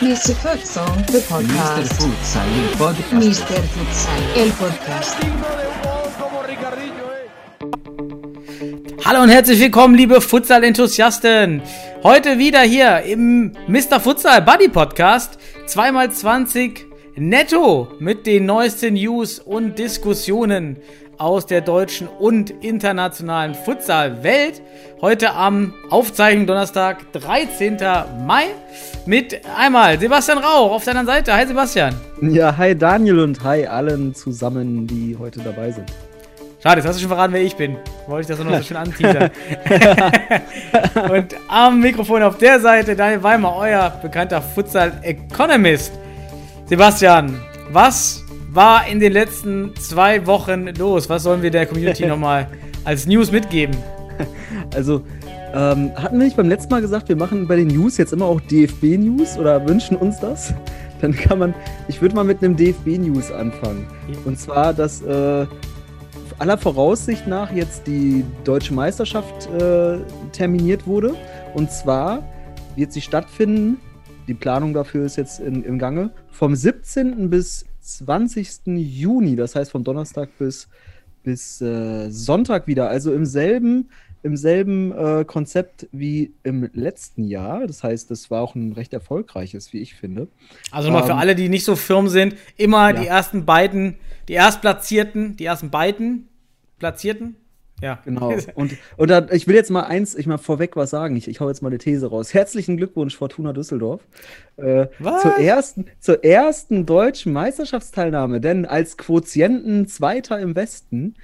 Mr. Futsal, the Mr. podcast. Futsal, el podcast. Mr. Futsal, el podcast. Hallo und herzlich willkommen, liebe Futsal-Enthusiasten. Heute wieder hier im Mr. Futsal Buddy Podcast. 2x20 netto mit den neuesten News und Diskussionen aus der deutschen und internationalen Futsal-Welt. Heute am Aufzeichnung Donnerstag, 13. Mai. Mit einmal Sebastian Rauch auf deiner Seite. Hi Sebastian. Ja, hi Daniel und hi allen zusammen, die heute dabei sind. Schade, jetzt hast du schon verraten, wer ich bin. Wollte ich das noch so schön anteasern. und am Mikrofon auf der Seite Daniel Weimer, euer bekannter Futsal-Economist. Sebastian, was war in den letzten zwei Wochen los? Was sollen wir der Community nochmal als News mitgeben? Also, ähm, hatten wir nicht beim letzten Mal gesagt, wir machen bei den News jetzt immer auch DFB-News oder wünschen uns das? Dann kann man, ich würde mal mit einem DFB-News anfangen. Und zwar, dass äh, aller Voraussicht nach jetzt die deutsche Meisterschaft äh, terminiert wurde. Und zwar wird sie stattfinden, die Planung dafür ist jetzt in, im Gange, vom 17. bis 20. Juni, das heißt vom Donnerstag bis, bis äh, Sonntag wieder, also im selben, im selben äh, Konzept wie im letzten Jahr. Das heißt, das war auch ein recht erfolgreiches, wie ich finde. Also nochmal für Ähm, alle, die nicht so firm sind, immer ja. die ersten beiden, die Erstplatzierten, die ersten beiden Platzierten. Ja, Genau. Und, und da, ich will jetzt mal eins, ich mal vorweg was sagen. Ich, ich hau jetzt mal eine These raus. Herzlichen Glückwunsch, Fortuna Düsseldorf. Äh, Was? zur, ersten, zur ersten deutschen Meisterschaftsteilnahme. Denn als Quotienten Zweiter im Westen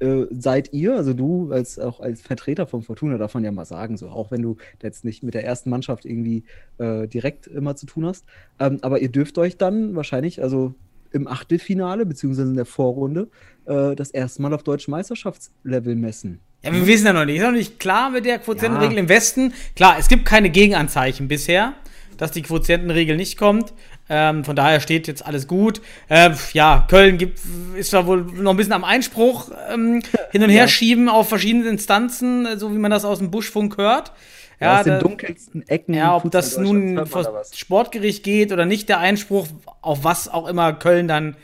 äh, seid ihr, also du als auch als Vertreter von Fortuna, darf man ja mal sagen, so auch wenn du jetzt nicht mit der ersten Mannschaft irgendwie äh, direkt immer zu tun hast. Ähm, aber ihr dürft euch dann wahrscheinlich, also im Achtelfinale, beziehungsweise in der Vorrunde, äh, das erste Mal auf deutschem Meisterschaftslevel messen. Ja, wir wissen ja noch nicht. Ist noch nicht klar mit der Quotientenregel Ja. im Westen. Klar, es gibt keine Gegenanzeichen bisher, dass die Quotientenregel nicht kommt. Ähm, von daher steht jetzt alles gut. Ähm, ja, Köln gibt, ist da wohl noch ein bisschen am Einspruch ähm, hin und her Ja. schieben auf verschiedene Instanzen, äh, so wie man das aus dem Buschfunk hört. Ja, aus den dunkelsten Ecken. ja, ob das nun vor da was. Sportgericht geht oder nicht, der Einspruch, auf was auch immer Köln dann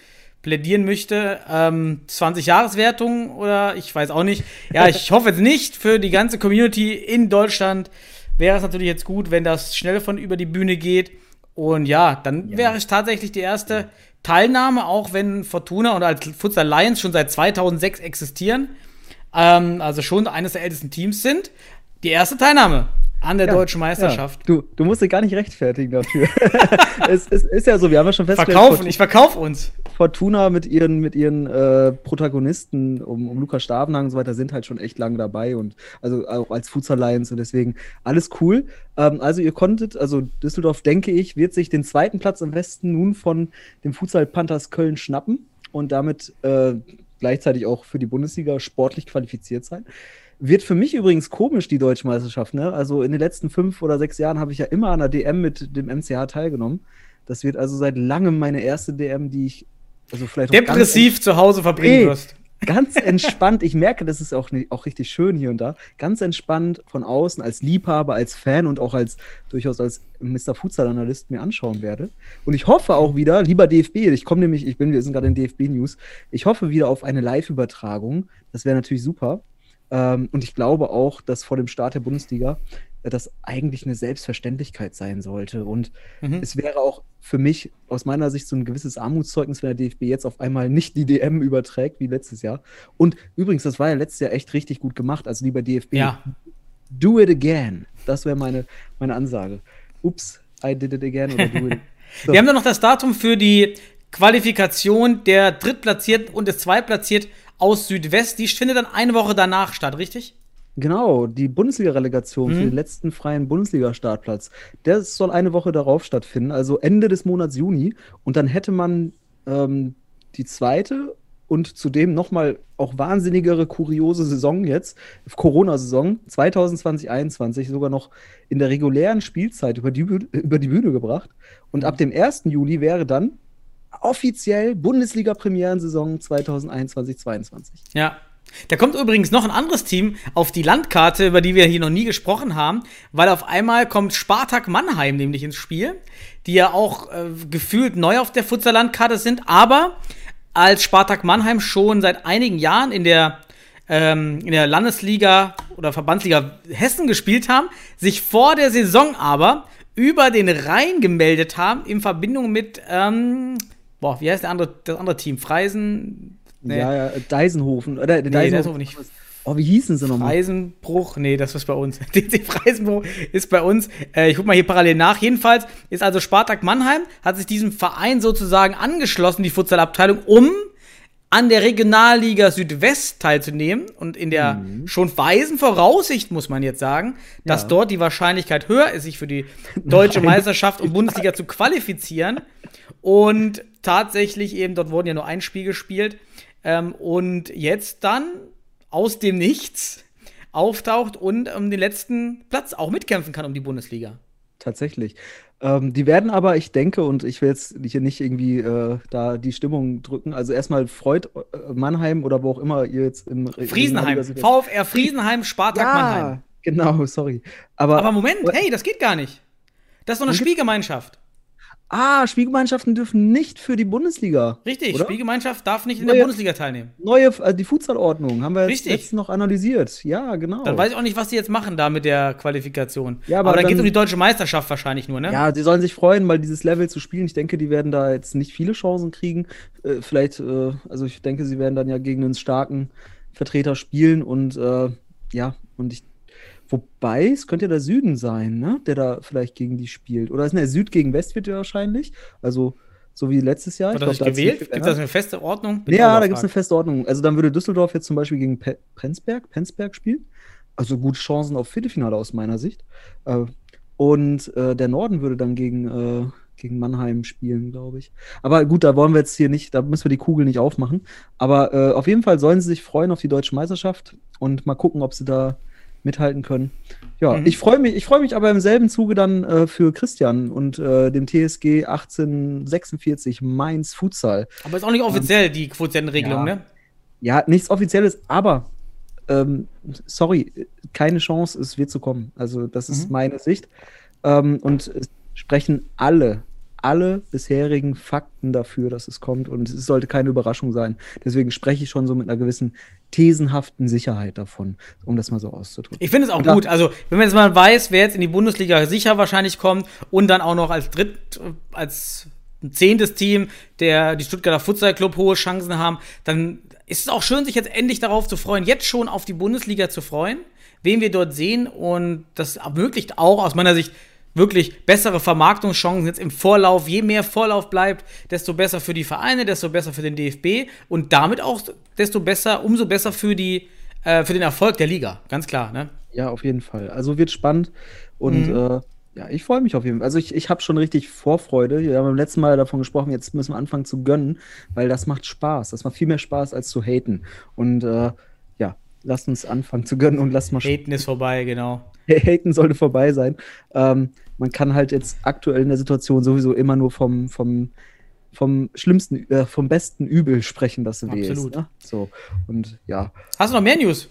plädieren möchte. Ähm, 20-Jahres-Wertung oder ich weiß auch nicht. Ja, ich hoffe es nicht. Für die ganze Community in Deutschland wäre es natürlich jetzt gut, wenn das schnell von über die Bühne geht. Und ja, dann wäre es tatsächlich die erste Teilnahme, auch wenn Fortuna und als Futsal Lions schon seit 2006 existieren. Ähm, also schon eines der ältesten Teams sind. Die erste Teilnahme an der Ja, deutschen Meisterschaft. Ja. Du, du musst dich gar nicht rechtfertigen dafür. es, es ist ja so, wir haben ja schon festgestellt, Verkaufen, ich verkaufe uns. Fortuna mit ihren, mit ihren äh, Protagonisten um, um Lukas Stavenhagen und so weiter sind halt schon echt lange dabei und also auch als Futsal Lions und deswegen alles cool. Ähm, also ihr konntet, also Düsseldorf, denke ich, wird sich den zweiten Platz im Westen nun von dem Futsal Panthers Köln schnappen und damit äh, gleichzeitig auch für die Bundesliga sportlich qualifiziert sein. Wird für mich übrigens komisch, die deutsche Meisterschaft. Ne? Also in den letzten fünf oder sechs Jahren habe ich ja immer an der DM mit dem MCH teilgenommen. Das wird also seit langem meine erste DM, die ich also vielleicht Depressiv zu Hause verbringen Ey. wirst. Ganz, entspannt. Ich merke, das ist auch, auch richtig schön hier und da. Ganz entspannt von außen als Liebhaber, als Fan und auch als durchaus als Mr. Futsal Analyst mir anschauen werde. Und ich hoffe auch wieder, lieber DFB, ich komme nämlich, ich bin, wir sind gerade in DFB News. Ich hoffe wieder auf eine Live-Übertragung. Das wäre natürlich super. Ähm, und ich glaube auch, dass vor dem Start der Bundesliga äh, das eigentlich eine Selbstverständlichkeit sein sollte. Und Mhm. es wäre auch für mich aus meiner Sicht so ein gewisses Armutszeugnis, wenn der DFB jetzt auf einmal nicht die DM überträgt wie letztes Jahr. Und übrigens, das war ja letztes Jahr echt richtig gut gemacht. Also lieber DFB, Ja. do it again. Das wäre meine, meine Ansage. Ups, I did it again oder do it. So. Wir haben dann noch das Datum für die Qualifikation der Drittplatzierten und des Zweitplatzierten aus Südwest. Die findet dann eine Woche danach statt, richtig? Genau, die Bundesliga-Relegation Mhm. für den letzten freien Bundesliga-Startplatz. Der soll eine Woche darauf stattfinden, also Ende des Monats Juni. Und dann hätte man ähm, die zweite und zudem nochmal auch wahnsinnigere, kuriose Saison jetzt, Corona-Saison 2020-21, sogar noch in der regulären Spielzeit über die, Bühne, über die Bühne gebracht. Und ab dem 1. Juli wäre dann offiziell Bundesliga-Premierensaison 2021-22. Ja. Da kommt übrigens noch ein anderes Team auf die Landkarte, über die wir hier noch nie gesprochen haben, weil auf einmal kommt Spartak Mannheim nämlich ins Spiel, die ja auch äh, gefühlt neu auf der Futsal-Landkarte sind, aber als Spartak Mannheim schon seit einigen Jahren in der, ähm, in der Landesliga oder Verbandsliga Hessen gespielt haben, sich vor der Saison aber über den Rhein gemeldet haben in Verbindung mit, ähm, boah, wie heißt der andere, das andere Team? Freisen? Nee. Ja, ja, Deisenhofen. Oder, nee, Deisenhofen nicht. Oh, wie hießen sie nochmal? Freisenbruch, nee, das ist bei uns. DC Freisenbruch ist bei uns. Äh, ich guck mal hier parallel nach. Jedenfalls ist also Spartak Mannheim, hat sich diesem Verein sozusagen angeschlossen, die Futsalabteilung, um an der Regionalliga Südwest teilzunehmen und in der mhm. schon weisen Voraussicht, muss man jetzt sagen, dass ja. dort die Wahrscheinlichkeit höher ist, sich für die deutsche Nein. Meisterschaft und Bundesliga zu qualifizieren. Und tatsächlich eben, dort wurden ja nur ein Spiel gespielt. Ähm, und jetzt dann aus dem Nichts auftaucht und um den letzten Platz auch mitkämpfen kann um die Bundesliga. Tatsächlich. Ähm, die werden aber, ich denke, und ich will jetzt hier nicht irgendwie äh, da die Stimmung drücken. Also erstmal freut äh, Mannheim oder wo auch immer ihr jetzt im Friesenheim, VfR Friesenheim, Spartak ja, Mannheim. Genau, sorry. Aber, aber Moment, hey, das geht gar nicht. Das ist doch eine Spielgemeinschaft. Ah, Spielgemeinschaften dürfen nicht für die Bundesliga. Richtig, oder? Spielgemeinschaft darf nicht in neue, der Bundesliga teilnehmen. Neue, also die Futsalordnung haben wir Richtig. jetzt noch analysiert. Ja, genau. Dann weiß ich auch nicht, was die jetzt machen da mit der Qualifikation. Ja, aber, aber dann, geht es um die deutsche Meisterschaft wahrscheinlich nur, ne? Ja, die sollen sich freuen, mal dieses Level zu spielen. Ich denke, die werden da jetzt nicht viele Chancen kriegen. Äh, vielleicht, äh, also ich denke, sie werden dann ja gegen einen starken Vertreter spielen und äh, ja, und ich Wobei, es könnte ja der Süden sein, ne? der da vielleicht gegen die spielt. Oder ist der Süd gegen West wird ja wahrscheinlich. Also so wie letztes Jahr. Hat er sich gewählt? Gibt es eine feste Ordnung? Bin ja, da gibt es eine feste Ordnung. Also dann würde Düsseldorf jetzt zum Beispiel gegen Pe Penzberg, Penzberg spielen. Also gute Chancen auf Viertelfinale aus meiner Sicht. Äh, und äh, der Norden würde dann gegen, äh, gegen Mannheim spielen, glaube ich. Aber gut, da wollen wir jetzt hier nicht, da müssen wir die Kugel nicht aufmachen. Aber auf jeden Fall sollen sie sich freuen auf die deutsche Meisterschaft und mal gucken, ob sie da mithalten können. Ja, mhm. ich freue mich, ich freue mich aber im selben Zuge dann äh, für Christian und äh, dem TSG 1846 Mainz Futsal. Aber ist auch nicht offiziell ähm, die Quotientenregelung, ja. ne? Ja, nichts Offizielles, aber ähm, sorry, keine Chance, es wird zu kommen. Also, das ist mhm. meine Sicht. Ähm, und es sprechen alle alle bisherigen Fakten dafür, dass es kommt und es sollte keine Überraschung sein. Deswegen spreche ich schon so mit einer gewissen thesenhaften Sicherheit davon, um das mal so auszudrücken. Ich finde es auch und gut. Also, wenn man jetzt mal weiß, wer jetzt in die Bundesliga sicher wahrscheinlich kommt und dann auch noch als dritt, als zehntes Team, der die Stuttgarter Futsal Club hohe Chancen haben, dann ist es auch schön, sich jetzt endlich darauf zu freuen, jetzt schon auf die Bundesliga zu freuen, wen wir dort sehen und das ermöglicht auch aus meiner Sicht wirklich bessere Vermarktungschancen jetzt im Vorlauf. Je mehr Vorlauf bleibt, desto besser für die Vereine, desto besser für den DFB und damit auch desto besser, umso besser für die äh, für den Erfolg der Liga. Ganz klar, ne? Ja, auf jeden Fall. Also wird spannend und mhm. äh, ja, ich freue mich auf jeden Fall. Also ich, ich habe schon richtig Vorfreude. Wir haben beim letzten Mal davon gesprochen, jetzt müssen wir anfangen zu gönnen, weil das macht Spaß. Das macht viel mehr Spaß als zu haten. Und äh, ja, lasst uns anfangen zu gönnen und lasst mal Haten ist vorbei, genau. Haten sollte vorbei sein. Ähm, man kann halt jetzt aktuell in der Situation sowieso immer nur vom, vom, vom schlimmsten, äh, vom besten Übel sprechen, das weh Absolut. ist. Ne? So, und ja. Hast du noch mehr News?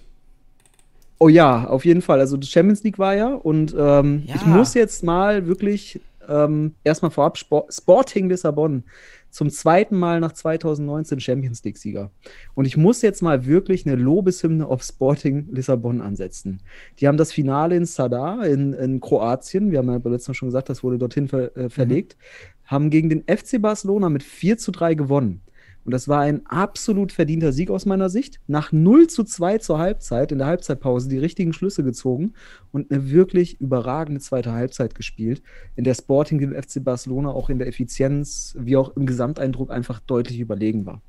Oh ja, auf jeden Fall. Also, die Champions League war ja und ähm, ja. ich muss jetzt mal wirklich ähm, erstmal vorab Sport Sporting Lissabon zum zweiten Mal nach 2019 Champions League-Sieger. Und ich muss jetzt mal wirklich eine Lobeshymne auf Sporting Lissabon ansetzen. Die haben das Finale in Sadar in, in Kroatien, wir haben ja letztes Mal schon gesagt, das wurde dorthin ver, äh, verlegt, mhm. haben gegen den FC Barcelona mit 4 zu 3 gewonnen. Und das war ein absolut verdienter Sieg aus meiner Sicht. Nach 0 zu 2 zur Halbzeit, in der Halbzeitpause, die richtigen Schlüsse gezogen und eine wirklich überragende zweite Halbzeit gespielt, in der Sporting dem FC Barcelona auch in der Effizienz wie auch im Gesamteindruck einfach deutlich überlegen war.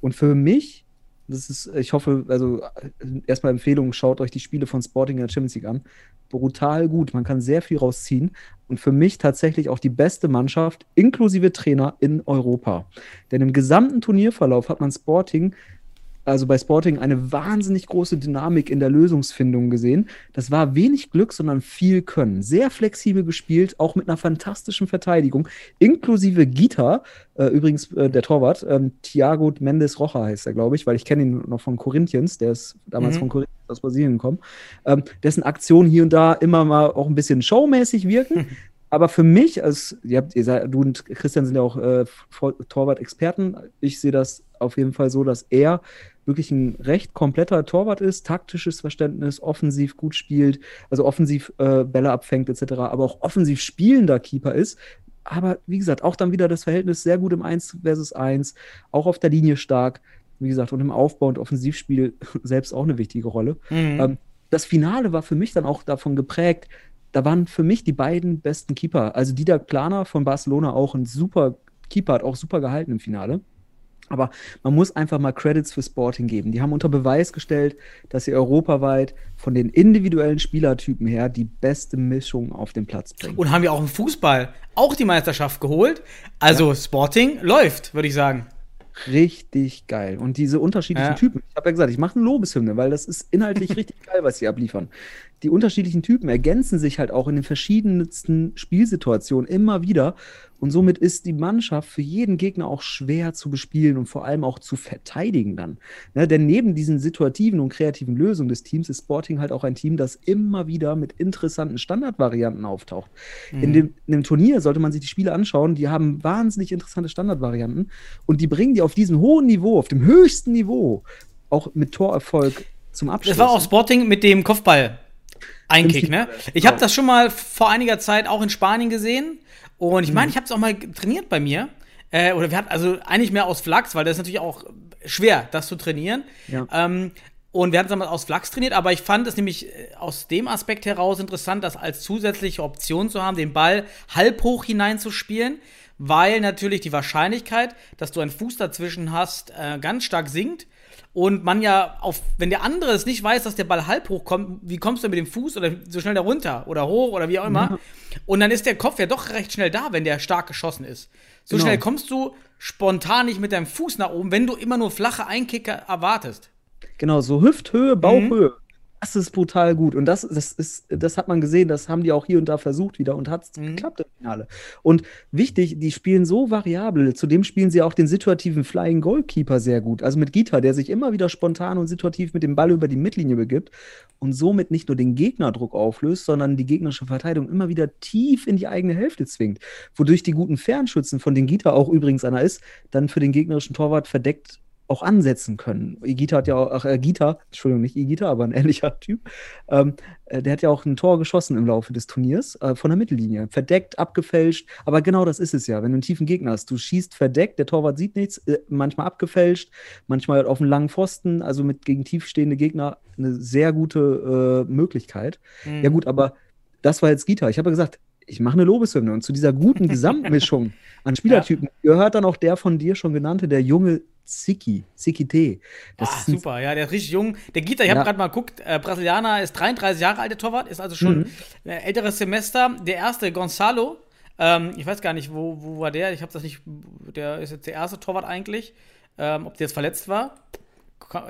Und für mich das ist, ich hoffe, also erstmal Empfehlung, schaut euch die Spiele von Sporting in der Champions League an. Brutal gut, man kann sehr viel rausziehen. Und für mich tatsächlich auch die beste Mannschaft, inklusive Trainer in Europa. Denn im gesamten Turnierverlauf hat man Sporting also bei Sporting, eine wahnsinnig große Dynamik in der Lösungsfindung gesehen. Das war wenig Glück, sondern viel Können. Sehr flexibel gespielt, auch mit einer fantastischen Verteidigung, inklusive Gita, äh, übrigens äh, der Torwart, ähm, Thiago Mendes Rocha heißt er, glaube ich, weil ich kenne ihn noch von Corinthians, der ist damals Mhm. von Corinthians aus Brasilien gekommen, ähm, dessen Aktionen hier und da immer mal auch ein bisschen showmäßig wirken. Aber für mich, als ihr habt, ihr seid, du und Christian sind ja auch äh, Torwart-Experten. Ich sehe das auf jeden Fall so, dass er wirklich ein recht kompletter Torwart ist, taktisches Verständnis, offensiv gut spielt, also offensiv äh, Bälle abfängt etc., aber auch offensiv spielender Keeper ist. Aber wie gesagt, auch dann wieder das Verhältnis sehr gut im 1 versus 1, auch auf der Linie stark, wie gesagt, und im Aufbau und Offensivspiel selbst auch eine wichtige Rolle. Mhm. Ähm, das Finale war für mich dann auch davon geprägt, da waren für mich die beiden besten Keeper. Also Didac Plana von Barcelona auch ein super Keeper, hat auch super gehalten im Finale. Aber man muss einfach mal Credits für Sporting geben. Die haben unter Beweis gestellt, dass sie europaweit von den individuellen Spielertypen her die beste Mischung auf den Platz bringen. Und haben ja auch im Fußball auch die Meisterschaft geholt. Also Sporting läuft, würde ich sagen. Richtig geil. Und diese unterschiedlichen Ja. Typen, ich habe ja gesagt, ich mache eine Lobeshymne, weil das ist inhaltlich richtig geil, was sie abliefern. Die unterschiedlichen Typen ergänzen sich halt auch in den verschiedensten Spielsituationen immer wieder. Und somit ist die Mannschaft für jeden Gegner auch schwer zu bespielen und vor allem auch zu verteidigen dann. Ne, denn neben diesen situativen und kreativen Lösungen des Teams ist Sporting halt auch ein Team, das immer wieder mit interessanten Standardvarianten auftaucht. In, dem, in dem Turnier sollte man sich die Spiele anschauen, die haben wahnsinnig interessante Standardvarianten und die bringen die auf diesem hohen Niveau, auf dem höchsten Niveau, auch mit Torerfolg zum Abschluss. Das war auch Sporting mit dem Kopfball. Einkick, ne? Ich habe das schon mal vor einiger Zeit auch in Spanien gesehen. Und ich meine, ich habe es auch mal trainiert bei mir. Äh, oder wir hatten also eigentlich mehr aus Flachs, weil das ist natürlich auch schwer, das zu trainieren. Ja. Ähm, und wir hatten es damals aus Flachs trainiert, aber ich fand es nämlich äh, aus dem Aspekt heraus interessant, das als zusätzliche Option zu haben, den Ball halb hoch hineinzuspielen, weil natürlich die Wahrscheinlichkeit, dass du einen Fuß dazwischen hast, äh, ganz stark sinkt. Und man ja auf, wenn der andere es nicht weiß, dass der Ball halb hoch kommt, wie kommst du mit dem Fuß oder so schnell da runter oder hoch oder wie auch immer? Und dann ist der Kopf ja doch recht schnell da, wenn der stark geschossen ist. So Genau. schnell kommst du spontan nicht mit deinem Fuß nach oben, wenn du immer nur flache Einkicker erwartest. Genau, so Hüfthöhe, Bauchhöhe. Das ist brutal gut. Und das, das, ist, das hat man gesehen, das haben die auch hier und da versucht wieder und hat es geklappt im Finale. Und wichtig, die spielen so variabel. Zudem spielen sie auch den situativen Flying Goalkeeper sehr gut. Also mit Gita, der sich immer wieder spontan und situativ mit dem Ball über die Mittellinie begibt und somit nicht nur den Gegnerdruck auflöst, sondern die gegnerische Verteidigung immer wieder tief in die eigene Hälfte zwingt. Wodurch die guten Fernschützen, von denen Gita auch übrigens einer ist, dann für den gegnerischen Torwart verdeckt auch ansetzen können. Igita hat ja auch, ach, äh, Gita, Entschuldigung, nicht Igita, aber ein ähnlicher Typ, ähm, äh, der hat ja auch ein Tor geschossen im Laufe des Turniers äh, von der Mittellinie. Verdeckt, abgefälscht, aber genau das ist es ja, wenn du einen tiefen Gegner hast. Du schießt verdeckt, der Torwart sieht nichts, äh, manchmal abgefälscht, manchmal auf einen langen Pfosten, also mit gegen tiefstehende Gegner eine sehr gute äh, Möglichkeit. Ja gut, aber das war jetzt Gita. Ich habe ja gesagt, ich mache eine Lobeshymne und zu dieser guten Gesamtmischung an Spielertypen gehört dann auch der von dir schon genannte, der junge Ziki, Ziki T. Das ist ein super, ja, der ist richtig jung. Der Gita, ich habe Ja. gerade mal geguckt, äh, Brasilianer ist 33 Jahre alt, der Torwart, ist also schon Mhm. ein älteres Semester. Der erste, Gonzalo, ähm, ich weiß gar nicht, wo, wo war der? Ich habe das nicht, der ist jetzt der erste Torwart eigentlich. Ähm, ob der jetzt verletzt war?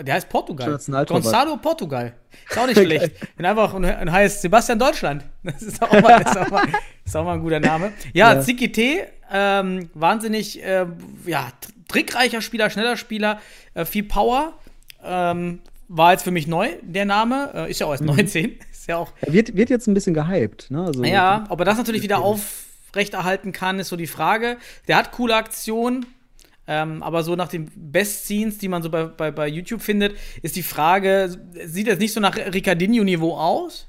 Der heißt Portugal. Gonzalo Portugal. Ist auch nicht schlecht. Und einfach und, und heißt Sebastian Deutschland. Das ist auch mal, ist auch mal, ist auch mal ein guter Name. Ja, Ja. Ziki T, ähm, wahnsinnig, äh, ja, tr- trickreicher Spieler, schneller Spieler, äh, viel Power. Ähm, war jetzt für mich neu, der Name. Äh, ist ja auch erst 19. Ist ja auch. Er wird, wird jetzt ein bisschen gehypt. Ne? Also, Ja, ob er das natürlich wieder aufrechterhalten kann, ist so die Frage. Der hat coole Aktionen. Ähm, aber so nach den Best-Scenes, die man so bei, bei, bei YouTube findet, ist die Frage, sieht das nicht so nach Ricardinho-Niveau aus?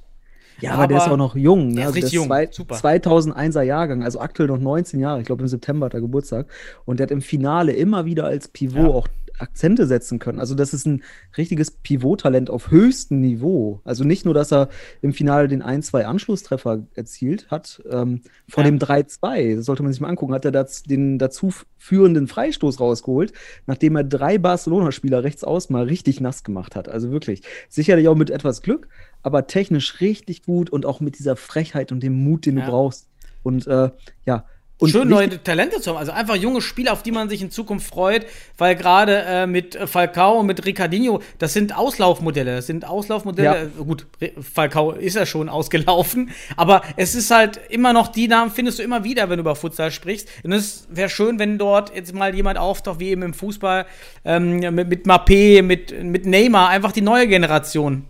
Ja, aber, der ist auch noch jung. Ne? Der ist Also richtig jung, Zwei, super. 2001er Jahrgang, also aktuell noch 19 Jahre. Ich glaube, im September hat er Geburtstag. Und der hat im Finale immer wieder als Pivot Ja. auch Akzente setzen können. Also, das ist ein richtiges Pivot-Talent auf höchstem Niveau. Also nicht nur, dass er im Finale den 1-2 Anschlusstreffer erzielt hat, ähm, von Ja. dem 3-2, das sollte man sich mal angucken, hat er das, den dazu führenden Freistoß rausgeholt, nachdem er drei Barcelona-Spieler rechts aus mal richtig nass gemacht hat. Also wirklich. Sicherlich auch mit etwas Glück, aber technisch richtig gut und auch mit dieser Frechheit und dem Mut, den Ja. du brauchst. Und äh, ja, Und Schön neue Talente zu haben. Also einfach junge Spieler, auf die man sich in Zukunft freut, weil gerade äh, mit Falcao und mit Ricardinho, das sind Auslaufmodelle. Das sind Auslaufmodelle. Äh, Gut, Falcao ist ja schon ausgelaufen, aber es ist halt immer noch die Namen, findest du immer wieder, wenn du über Futsal sprichst. Und es wäre schön, wenn dort jetzt mal jemand auftaucht, wie eben im Fußball, ähm, mit, mit Mappé, mit, mit Neymar, einfach die neue Generation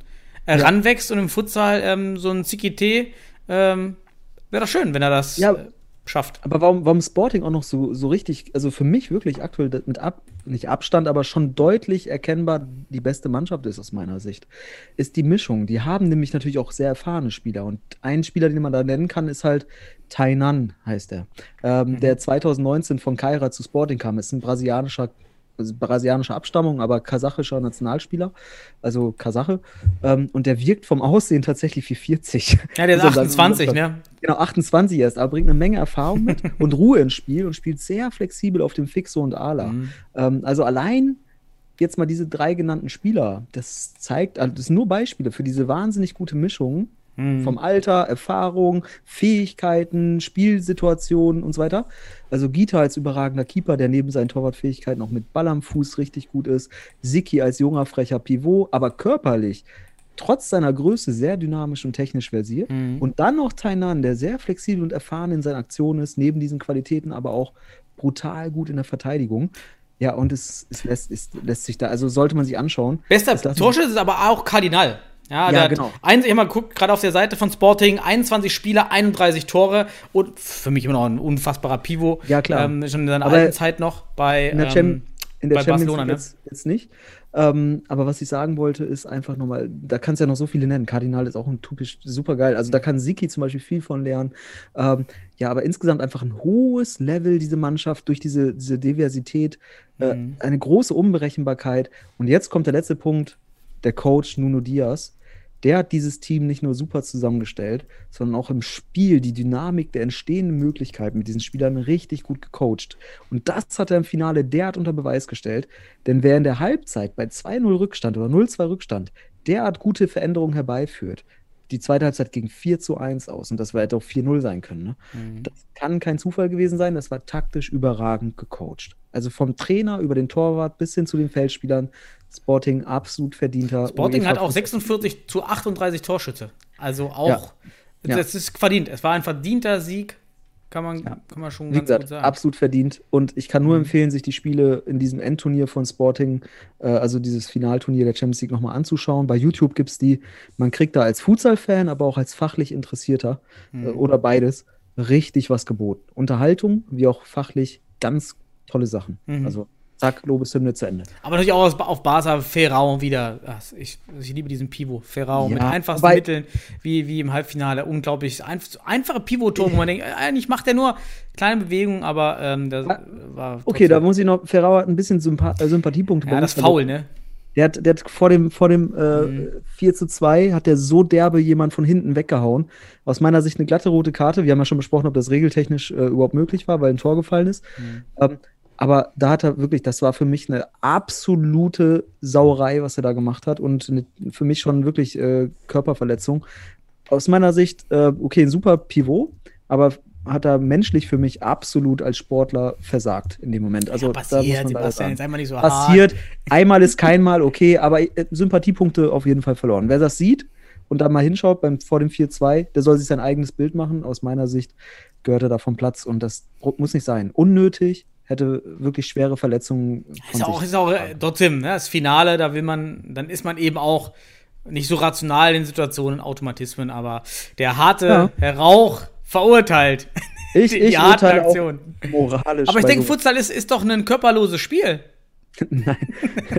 äh, Ja. ranwächst und im Futsal ähm, so ein Zikite, ähm, wäre doch schön, wenn er das Ja. äh, schafft. Aber warum, warum Sporting auch noch so, so richtig, also für mich wirklich aktuell mit ab, nicht Abstand, aber schon deutlich erkennbar die beste Mannschaft ist aus meiner Sicht, ist die Mischung. Die haben nämlich natürlich auch sehr erfahrene Spieler. Und ein Spieler, den man da nennen kann, ist halt Tainan, heißt er. Ähm, Der 2019 von Kaira zu Sporting kam. Ist ein brasilianischer, brasilianischer Abstammung, aber kasachischer Nationalspieler, also Kasache. Ähm, und der wirkt vom Aussehen tatsächlich wie 40. Ja, der ist Muss man sagen. 28, ne? Genau, 28 erst, aber bringt eine Menge Erfahrung mit und Ruhe ins Spiel und spielt sehr flexibel auf dem Fixo und Ala. Mhm. Ähm, also allein jetzt mal diese drei genannten Spieler, das zeigt, also das sind nur Beispiele für diese wahnsinnig gute Mischung Mhm. vom Alter, Erfahrung, Fähigkeiten, Spielsituationen und so weiter. Also Gita als überragender Keeper, der neben seinen Torwartfähigkeiten auch mit Ball am Fuß richtig gut ist. Siki als junger, frecher Pivot, aber körperlich trotz seiner Größe sehr dynamisch und technisch versiert. Mhm. Und dann noch Tainan, der sehr flexibel und erfahren in seinen Aktionen ist, neben diesen Qualitäten aber auch brutal gut in der Verteidigung. Ja, und es, es, lässt, es lässt sich da, also sollte man sich anschauen. Bester Torschütze ist aber auch Kardinal. Ja, der genau. Ein, ich mal geguckt, gerade auf der Seite von Sporting, 21 Spieler, 31 Tore und für mich immer noch ein unfassbarer Pivot. Ja, klar. Ähm, schon in seiner Aber alten Zeit noch bei, In der, ähm, in der bei Champions Barcelona, League ne? jetzt, jetzt nicht. Ähm, aber was ich sagen wollte, ist einfach nochmal, da kannst du ja noch so viele nennen. Kardinal ist auch ein typisch super geil. Also da kann Siki zum Beispiel viel von lernen. Ähm, ja, aber insgesamt einfach ein hohes Level, diese Mannschaft, durch diese, diese Diversität, äh, Mhm. eine große Unberechenbarkeit. Und jetzt kommt der letzte Punkt, der Coach Nuno Diaz. Der hat dieses Team nicht nur super zusammengestellt, sondern auch im Spiel die Dynamik der entstehenden Möglichkeiten mit diesen Spielern richtig gut gecoacht. Und das hat er im Finale derart unter Beweis gestellt. Denn wer in der Halbzeit bei 2-0 Rückstand oder 0-2 Rückstand derart gute Veränderungen herbeiführt, die zweite Halbzeit ging 4 zu 1 aus und das hätte auch 4-0 sein können. Ne? Mhm. Das kann kein Zufall gewesen sein, das war taktisch überragend gecoacht. Also vom Trainer über den Torwart bis hin zu den Feldspielern, Sporting absolut verdienter. Sporting UEFA hat auch Fußball- 46 zu 38 Torschütze. Also auch, Ja. Ja. das ist verdient. Es war ein verdienter Sieg, kann man, Ja. kann man schon Wie ganz gut gesagt, sagen. absolut verdient. Und ich kann nur Mhm. empfehlen, sich die Spiele in diesem Endturnier von Sporting, äh, also dieses Finalturnier der Champions League, nochmal anzuschauen. Bei YouTube gibt es die. Man kriegt da als Futsal-Fan, aber auch als fachlich Interessierter äh, Mhm. oder beides richtig was geboten. Unterhaltung wie auch fachlich ganz tolle Sachen. Mhm. Also zack, Lobeshymne zu Ende. Aber natürlich auch auf Barca Ferrao wieder. Ich, ich liebe diesen Pivot. Ferrao Ja, mit einfachsten Mitteln, wie, wie im Halbfinale. Unglaublich einf einfache Pivot-Tor, wo man denkt, äh, eigentlich macht er nur kleine Bewegungen, aber ähm, das Ah, war. Okay, da muss ich noch, Ferrao hat ein bisschen Sympa äh, Sympathiepunkte Ja, das Foul, ne? Der hat, der hat vor dem, vor dem äh, Mhm. 4 zu 2 hat der so derbe jemand von hinten weggehauen. Aus meiner Sicht eine glatte rote Karte. Wir haben ja schon besprochen, ob das regeltechnisch äh, überhaupt möglich war, weil ein Tor gefallen ist. Mhm. Ähm, aber da hat er wirklich, das war für mich eine absolute Sauerei, was er da gemacht hat und eine, für mich schon wirklich äh, Körperverletzung. Aus meiner Sicht, äh, okay, ein super Pivot, aber hat er menschlich für mich absolut als Sportler versagt in dem Moment. Also ja, da muss passiert, man jetzt einmal nicht so passiert. Einmal ist kein Mal okay, aber äh, Sympathiepunkte auf jeden Fall verloren. Wer das sieht und da mal hinschaut beim, vor dem 4-2, der soll sich sein eigenes Bild machen. Aus meiner Sicht gehört er da vom Platz und das muss nicht sein. Unnötig, hätte wirklich schwere Verletzungen. Ist auch, ist auch äh, trotzdem, ne, das Finale, da will man, dann ist man eben auch nicht so rational in Situationen, Automatismen, aber der harte Ja. Herr Rauch verurteilt. Ich, die ich urteile auch Aktionen. moralisch. Aber ich denke, Futsal ist, ist doch ein körperloses Spiel.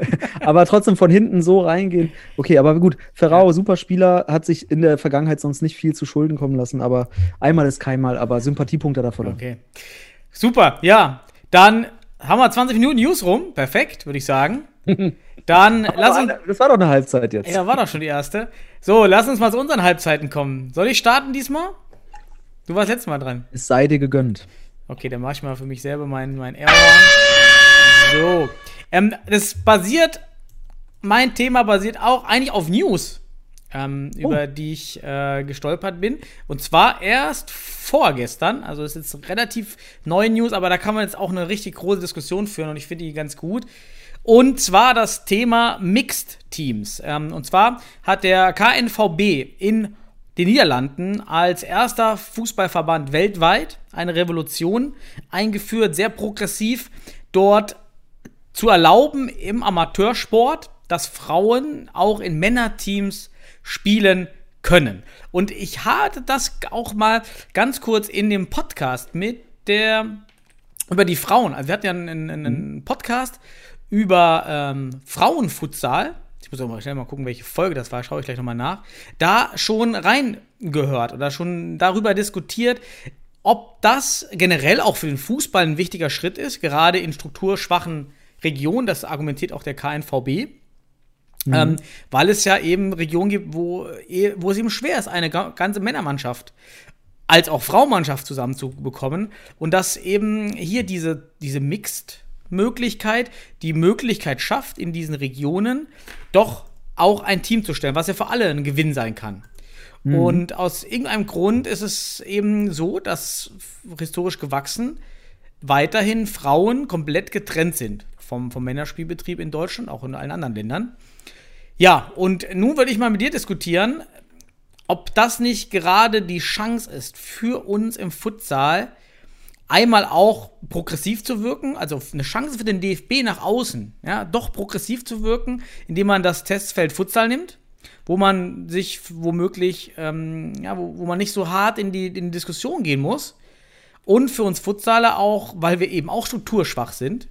aber trotzdem von hinten so reingehen. Okay, aber gut, Ferrao, super Spieler, hat sich in der Vergangenheit sonst nicht viel zu Schulden kommen lassen, aber einmal ist keinmal, aber Sympathiepunkte da verloren. Okay. Super, ja. Dann haben wir 20 Minuten News rum. Perfekt, würde ich sagen. Dann lass uns. Das war doch eine Halbzeit jetzt. Ja, war doch schon die erste. So, lass uns mal zu unseren Halbzeiten kommen. Soll ich starten diesmal? Du warst letztes Mal dran. Es sei dir gegönnt. Okay, dann mach ich mal für mich selber mein, mein Airhorn. So. Ähm, das basiert, mein Thema basiert auch eigentlich auf News. Ähm, oh. über die ich äh, gestolpert bin. Und zwar erst vorgestern, also ist jetzt relativ neue News, aber da kann man jetzt auch eine richtig große Diskussion führen und ich finde die ganz gut. Und zwar das Thema Mixed Teams. Ähm, und zwar hat der KNVB in den Niederlanden als erster Fußballverband weltweit eine Revolution eingeführt, sehr progressiv, dort zu erlauben im Amateursport, dass Frauen auch in Männerteams spielen können. Und ich hatte das auch mal ganz kurz in dem Podcast mit der über die Frauen. Also wir hatten ja einen, einen mhm. Podcast über ähm, Frauenfutsal. Ich muss auch mal schnell mal gucken, welche Folge das war, schaue ich gleich nochmal nach. Da schon reingehört oder schon darüber diskutiert, ob das generell auch für den Fußball ein wichtiger Schritt ist, gerade in strukturschwachen Regionen. Das argumentiert auch der KNVB. Mhm. Ähm, weil es ja eben Regionen gibt, wo, eh, wo es eben schwer ist, eine ganze Männermannschaft als auch Frauenmannschaft zusammenzubekommen. Und dass eben hier diese, diese Mixed-Möglichkeit die Möglichkeit schafft, in diesen Regionen doch auch ein Team zu stellen, was ja für alle ein Gewinn sein kann. Mhm. Und aus irgendeinem Grund ist es eben so, dass historisch gewachsen weiterhin Frauen komplett getrennt sind vom, vom Männerspielbetrieb in Deutschland, auch in allen anderen Ländern. Ja, und nun würde ich mal mit dir diskutieren, ob das nicht gerade die Chance ist für uns im Futsal, einmal auch progressiv zu wirken, also eine Chance für den DFB nach außen, ja, doch progressiv zu wirken, indem man das Testfeld Futsal nimmt wo man sich womöglich, ähm, ja, wo, wo man nicht so hart in die, in die Diskussion gehen muss. Und für uns Futsaler auch, weil wir eben auch strukturschwach sind,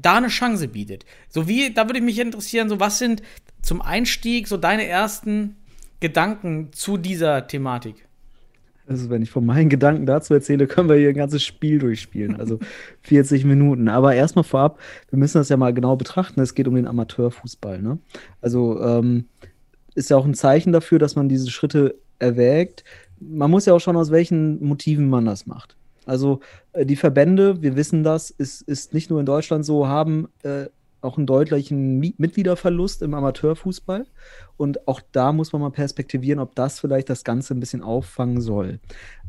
da eine Chance bietet. So wie, da würde mich interessieren, so was sind zum Einstieg so deine ersten Gedanken zu dieser Thematik? Also, wenn ich von meinen Gedanken dazu erzähle, können wir hier ein ganzes Spiel durchspielen. Also 40 Minuten. Aber erstmal vorab, wir müssen das ja mal genau betrachten. Es geht um den Amateurfußball. Ne? Also ähm, ist ja auch ein Zeichen dafür, dass man diese Schritte erwägt. Man muss ja auch schauen, aus welchen Motiven man das macht. Also äh, die Verbände, wir wissen das, ist, ist nicht nur in Deutschland so, haben äh, auch einen deutlichen Mitgliederverlust im Amateurfußball. Und auch da muss man mal perspektivieren, ob das vielleicht das Ganze ein bisschen auffangen soll.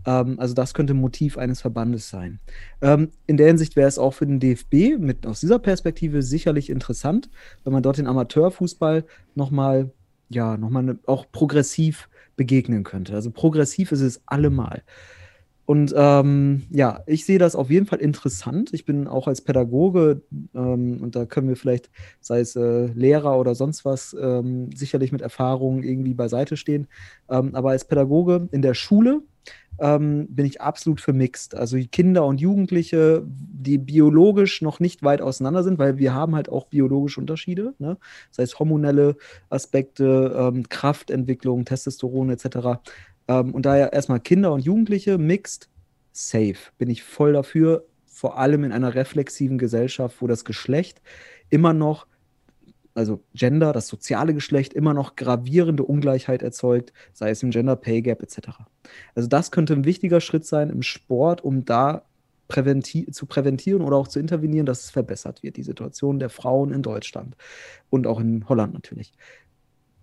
Ähm, also das könnte Motiv eines Verbandes sein. Ähm, in der Hinsicht wäre es auch für den DFB mit aus dieser Perspektive sicherlich interessant, wenn man dort den Amateurfußball nochmal, ja, nochmal ne, auch progressiv begegnen könnte. Also progressiv ist es allemal. Und ähm, ja, ich sehe das auf jeden Fall interessant. Ich bin auch als Pädagoge, ähm, und da können wir vielleicht, sei es äh, Lehrer oder sonst was, ähm, sicherlich mit Erfahrungen irgendwie beiseite stehen. Ähm, aber als Pädagoge in der Schule ähm, bin ich absolut für Mixed. Also Kinder und Jugendliche, die biologisch noch nicht weit auseinander sind, weil wir haben halt auch biologische Unterschiede, ne? sei es hormonelle Aspekte, ähm, Kraftentwicklung, Testosteron etc. Ähm, und daher erstmal Kinder und Jugendliche, mixed, safe. Bin ich voll dafür, vor allem in einer reflexiven Gesellschaft, wo das Geschlecht immer noch, also Gender, das soziale Geschlecht, immer noch gravierende Ungleichheit erzeugt, sei es im Gender Pay Gap etc. Also das könnte ein wichtiger Schritt sein im Sport, um da präventi zu präventieren oder auch zu intervenieren, dass es verbessert wird, die Situation der Frauen in Deutschland und auch in Holland natürlich.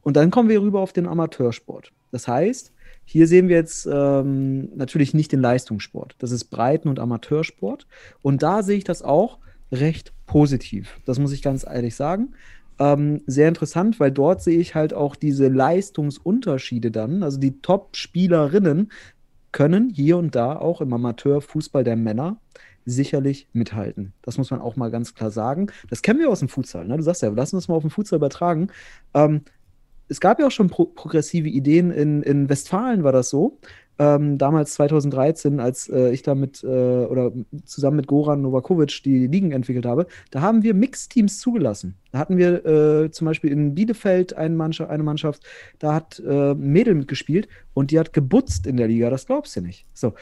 Und dann kommen wir rüber auf den Amateursport. Das heißt, hier sehen wir jetzt ähm, natürlich nicht den Leistungssport. Das ist Breiten- und Amateursport. Und da sehe ich das auch recht positiv. Das muss ich ganz ehrlich sagen. Ähm, sehr interessant, weil dort sehe ich halt auch diese Leistungsunterschiede dann. Also die Top-Spielerinnen können hier und da auch im Amateurfußball der Männer sicherlich mithalten. Das muss man auch mal ganz klar sagen. Das kennen wir aus dem Futsal. Ne? Du sagst ja, lass uns das mal auf den Futsal übertragen. Ähm, es gab ja auch schon pro progressive Ideen. In, in Westfalen war das so. Ähm, damals 2013, als äh, ich da mit äh, oder zusammen mit Goran Novakovic die Ligen entwickelt habe, da haben wir Mixteams zugelassen. Da hatten wir äh, zum Beispiel in Bielefeld eine Mannschaft, eine Mannschaft da hat äh, Mädel mitgespielt und die hat gebutzt in der Liga, das glaubst du nicht. So.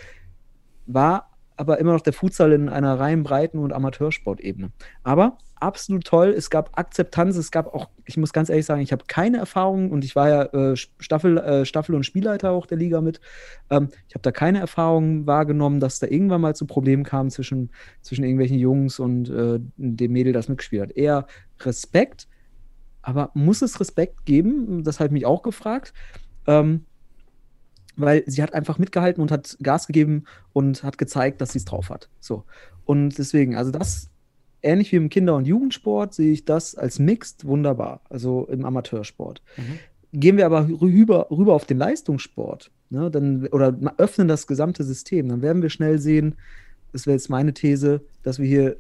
War aber immer noch der Futsal in einer rein breiten und Amateursportebene. Aber absolut toll. Es gab Akzeptanz. Es gab auch, ich muss ganz ehrlich sagen, ich habe keine Erfahrung und ich war ja äh, Staffel, äh, Staffel- und Spielleiter auch der Liga mit. Ähm, ich habe da keine Erfahrung wahrgenommen, dass da irgendwann mal zu Problemen kam zwischen, zwischen irgendwelchen Jungs und äh, dem Mädel, das mitgespielt hat. Eher Respekt aber muss es Respekt geben? Das ich mich auch gefragt. Ähm, weil sie hat einfach mitgehalten und hat Gas gegeben und hat gezeigt, dass sie es drauf hat. So. Und deswegen, also das, ähnlich wie im Kinder- und Jugendsport, sehe ich das als Mixed wunderbar, also im Amateursport. Mhm. Gehen wir aber rüber, rüber auf den Leistungssport, ne, dann, oder öffnen das gesamte System, dann werden wir schnell sehen, das wäre jetzt meine These, dass wir hier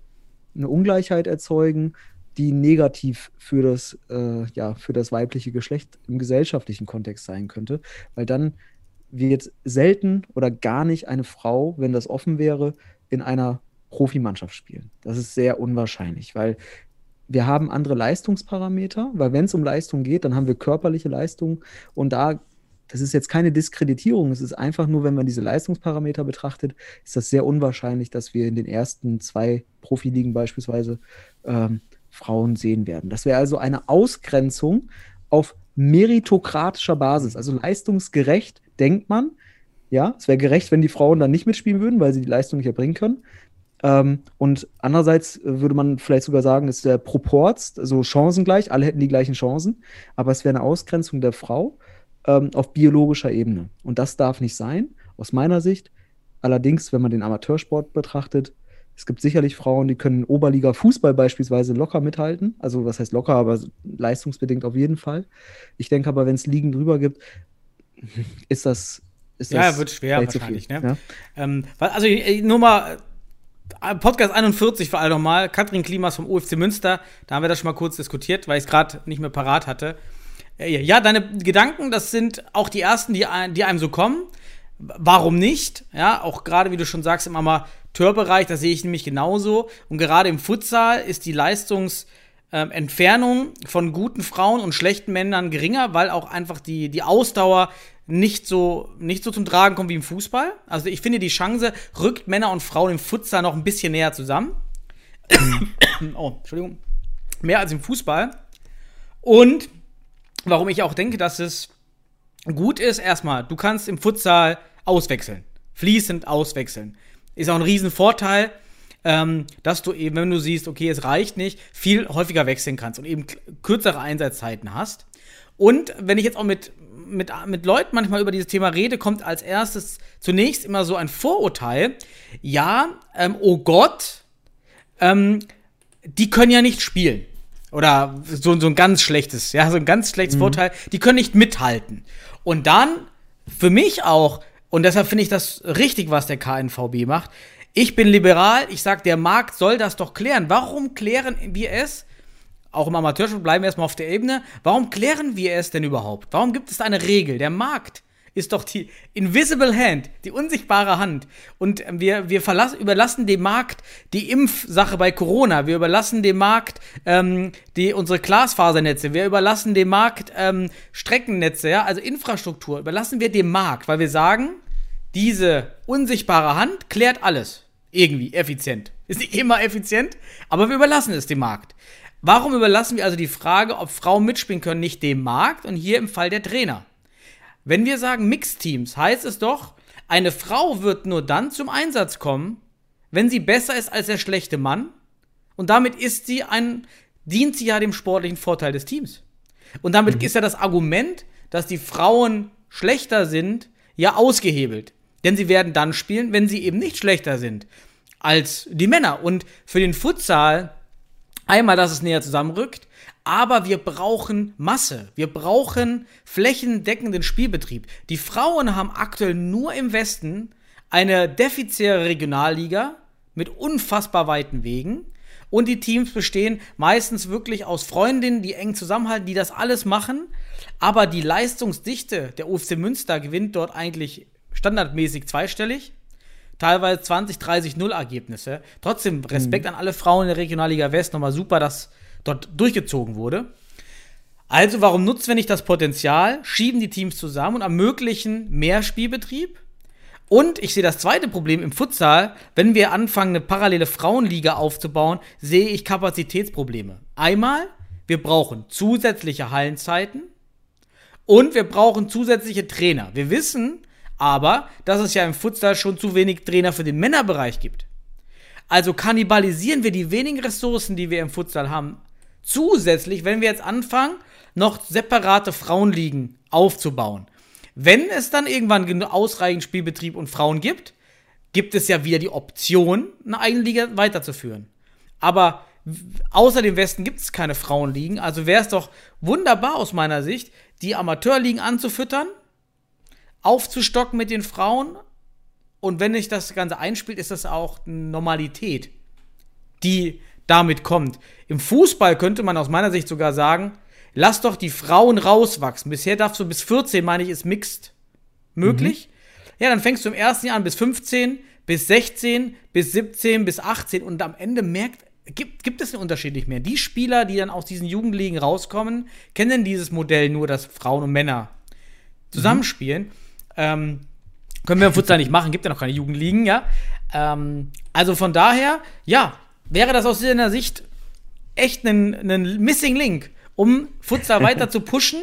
eine Ungleichheit erzeugen, die negativ für das, äh, ja, für das weibliche Geschlecht im gesellschaftlichen Kontext sein könnte, weil dann wird selten oder gar nicht eine Frau, wenn das offen wäre, in einer Profimannschaft spielen. Das ist sehr unwahrscheinlich, weil wir haben andere Leistungsparameter, weil wenn es um Leistung geht, dann haben wir körperliche Leistung und da, das ist jetzt keine Diskreditierung, es ist einfach nur, wenn man diese Leistungsparameter betrachtet, ist das sehr unwahrscheinlich, dass wir in den ersten zwei Profiligen beispielsweise ähm, Frauen sehen werden. Das wäre also eine Ausgrenzung auf meritokratischer Basis, also leistungsgerecht, denkt man. Ja, es wäre gerecht, wenn die Frauen dann nicht mitspielen würden, weil sie die Leistung nicht erbringen können. Ähm, und andererseits würde man vielleicht sogar sagen, es wäre Proports, also chancengleich, alle hätten die gleichen Chancen, aber es wäre eine Ausgrenzung der Frau ähm, auf biologischer Ebene. Und das darf nicht sein, aus meiner Sicht. Allerdings, wenn man den Amateursport betrachtet, es gibt sicherlich Frauen, die können Oberliga Fußball beispielsweise locker mithalten. Also was heißt locker, aber leistungsbedingt auf jeden Fall. Ich denke aber, wenn es Ligen drüber gibt, ist das. Ist ja, wird schwer wahrscheinlich. Ne? Ja? Ähm, also nur mal äh, Podcast 41 vor allem nochmal. Katrin Klimas vom UFC Münster. Da haben wir das schon mal kurz diskutiert, weil ich es gerade nicht mehr parat hatte. Äh, ja, deine Gedanken, das sind auch die ersten, die, die einem so kommen. Warum nicht? Ja, auch gerade wie du schon sagst, im Amateurbereich, das sehe ich nämlich genauso. Und gerade im Futsal ist die Leistungsentfernung ähm, von guten Frauen und schlechten Männern geringer, weil auch einfach die, die Ausdauer nicht so, nicht so zum Tragen kommt wie im Fußball. Also ich finde, die Chance rückt Männer und Frauen im Futsal noch ein bisschen näher zusammen. oh, Entschuldigung. Mehr als im Fußball. Und warum ich auch denke, dass es gut ist, erstmal, du kannst im Futsal auswechseln. Fließend auswechseln. Ist auch ein Riesenvorteil, ähm, dass du eben, wenn du siehst, okay, es reicht nicht, viel häufiger wechseln kannst und eben kürzere Einsatzzeiten hast. Und wenn ich jetzt auch mit mit, mit Leuten manchmal über dieses Thema rede, kommt als erstes zunächst immer so ein Vorurteil. Ja, ähm, oh Gott, ähm, die können ja nicht spielen. Oder so, so ein ganz schlechtes, ja, so ein ganz schlechtes mhm. Vorteil, die können nicht mithalten. Und dann, für mich auch, und deshalb finde ich das richtig, was der KNVB macht. Ich bin liberal, ich sage, der Markt soll das doch klären. Warum klären wir es? auch im Amateursport bleiben wir erstmal auf der Ebene. Warum klären wir es denn überhaupt? Warum gibt es da eine Regel? Der Markt ist doch die Invisible Hand, die unsichtbare Hand. Und wir, wir verlassen, überlassen dem Markt die Impfsache bei Corona. Wir überlassen dem Markt ähm, die, unsere Glasfasernetze. Wir überlassen dem Markt ähm, Streckennetze, ja, also Infrastruktur. Überlassen wir dem Markt, weil wir sagen, diese unsichtbare Hand klärt alles. Irgendwie effizient. Ist nicht immer effizient, aber wir überlassen es dem Markt. Warum überlassen wir also die Frage, ob Frauen mitspielen können, nicht dem Markt und hier im Fall der Trainer? Wenn wir sagen Mixteams, heißt es doch, eine Frau wird nur dann zum Einsatz kommen, wenn sie besser ist als der schlechte Mann und damit ist sie ein, dient sie ja dem sportlichen Vorteil des Teams. Und damit mhm. ist ja das Argument, dass die Frauen schlechter sind, ja ausgehebelt. Denn sie werden dann spielen, wenn sie eben nicht schlechter sind als die Männer. Und für den Futsal Einmal, dass es näher zusammenrückt, aber wir brauchen Masse. Wir brauchen flächendeckenden Spielbetrieb. Die Frauen haben aktuell nur im Westen eine defizitäre Regionalliga mit unfassbar weiten Wegen. Und die Teams bestehen meistens wirklich aus Freundinnen, die eng zusammenhalten, die das alles machen. Aber die Leistungsdichte der UFC Münster gewinnt dort eigentlich standardmäßig zweistellig teilweise 20, 30, 0 Ergebnisse. Trotzdem Respekt mhm. an alle Frauen in der Regionalliga West. Nochmal super, dass dort durchgezogen wurde. Also, warum nutzen wir nicht das Potenzial, schieben die Teams zusammen und ermöglichen mehr Spielbetrieb? Und ich sehe das zweite Problem im Futsal, wenn wir anfangen, eine parallele Frauenliga aufzubauen, sehe ich Kapazitätsprobleme. Einmal, wir brauchen zusätzliche Hallenzeiten und wir brauchen zusätzliche Trainer. Wir wissen, aber dass es ja im Futsal schon zu wenig Trainer für den Männerbereich gibt. Also kannibalisieren wir die wenigen Ressourcen, die wir im Futsal haben, zusätzlich, wenn wir jetzt anfangen, noch separate Frauenligen aufzubauen. Wenn es dann irgendwann ausreichend Spielbetrieb und Frauen gibt, gibt es ja wieder die Option, eine eigene Liga weiterzuführen. Aber außer dem Westen gibt es keine Frauenligen, also wäre es doch wunderbar aus meiner Sicht, die Amateurligen anzufüttern, aufzustocken mit den Frauen und wenn sich das Ganze einspielt, ist das auch eine Normalität, die damit kommt. Im Fußball könnte man aus meiner Sicht sogar sagen, lass doch die Frauen rauswachsen. Bisher darfst du bis 14, meine ich, ist mixed möglich. Ja, dann fängst du im ersten Jahr an bis 15, bis 16, bis 17, bis 18 und am Ende merkt, gibt, gibt es einen Unterschied nicht mehr. Die Spieler, die dann aus diesen Jugendligen rauskommen, kennen dieses Modell nur, dass Frauen und Männer zusammenspielen. Ähm, können wir im Futsal nicht machen, gibt ja noch keine Jugendligen, ja. Ähm, also von daher, ja, wäre das aus seiner Sicht echt ein, Missing Link, um Futsal weiter zu pushen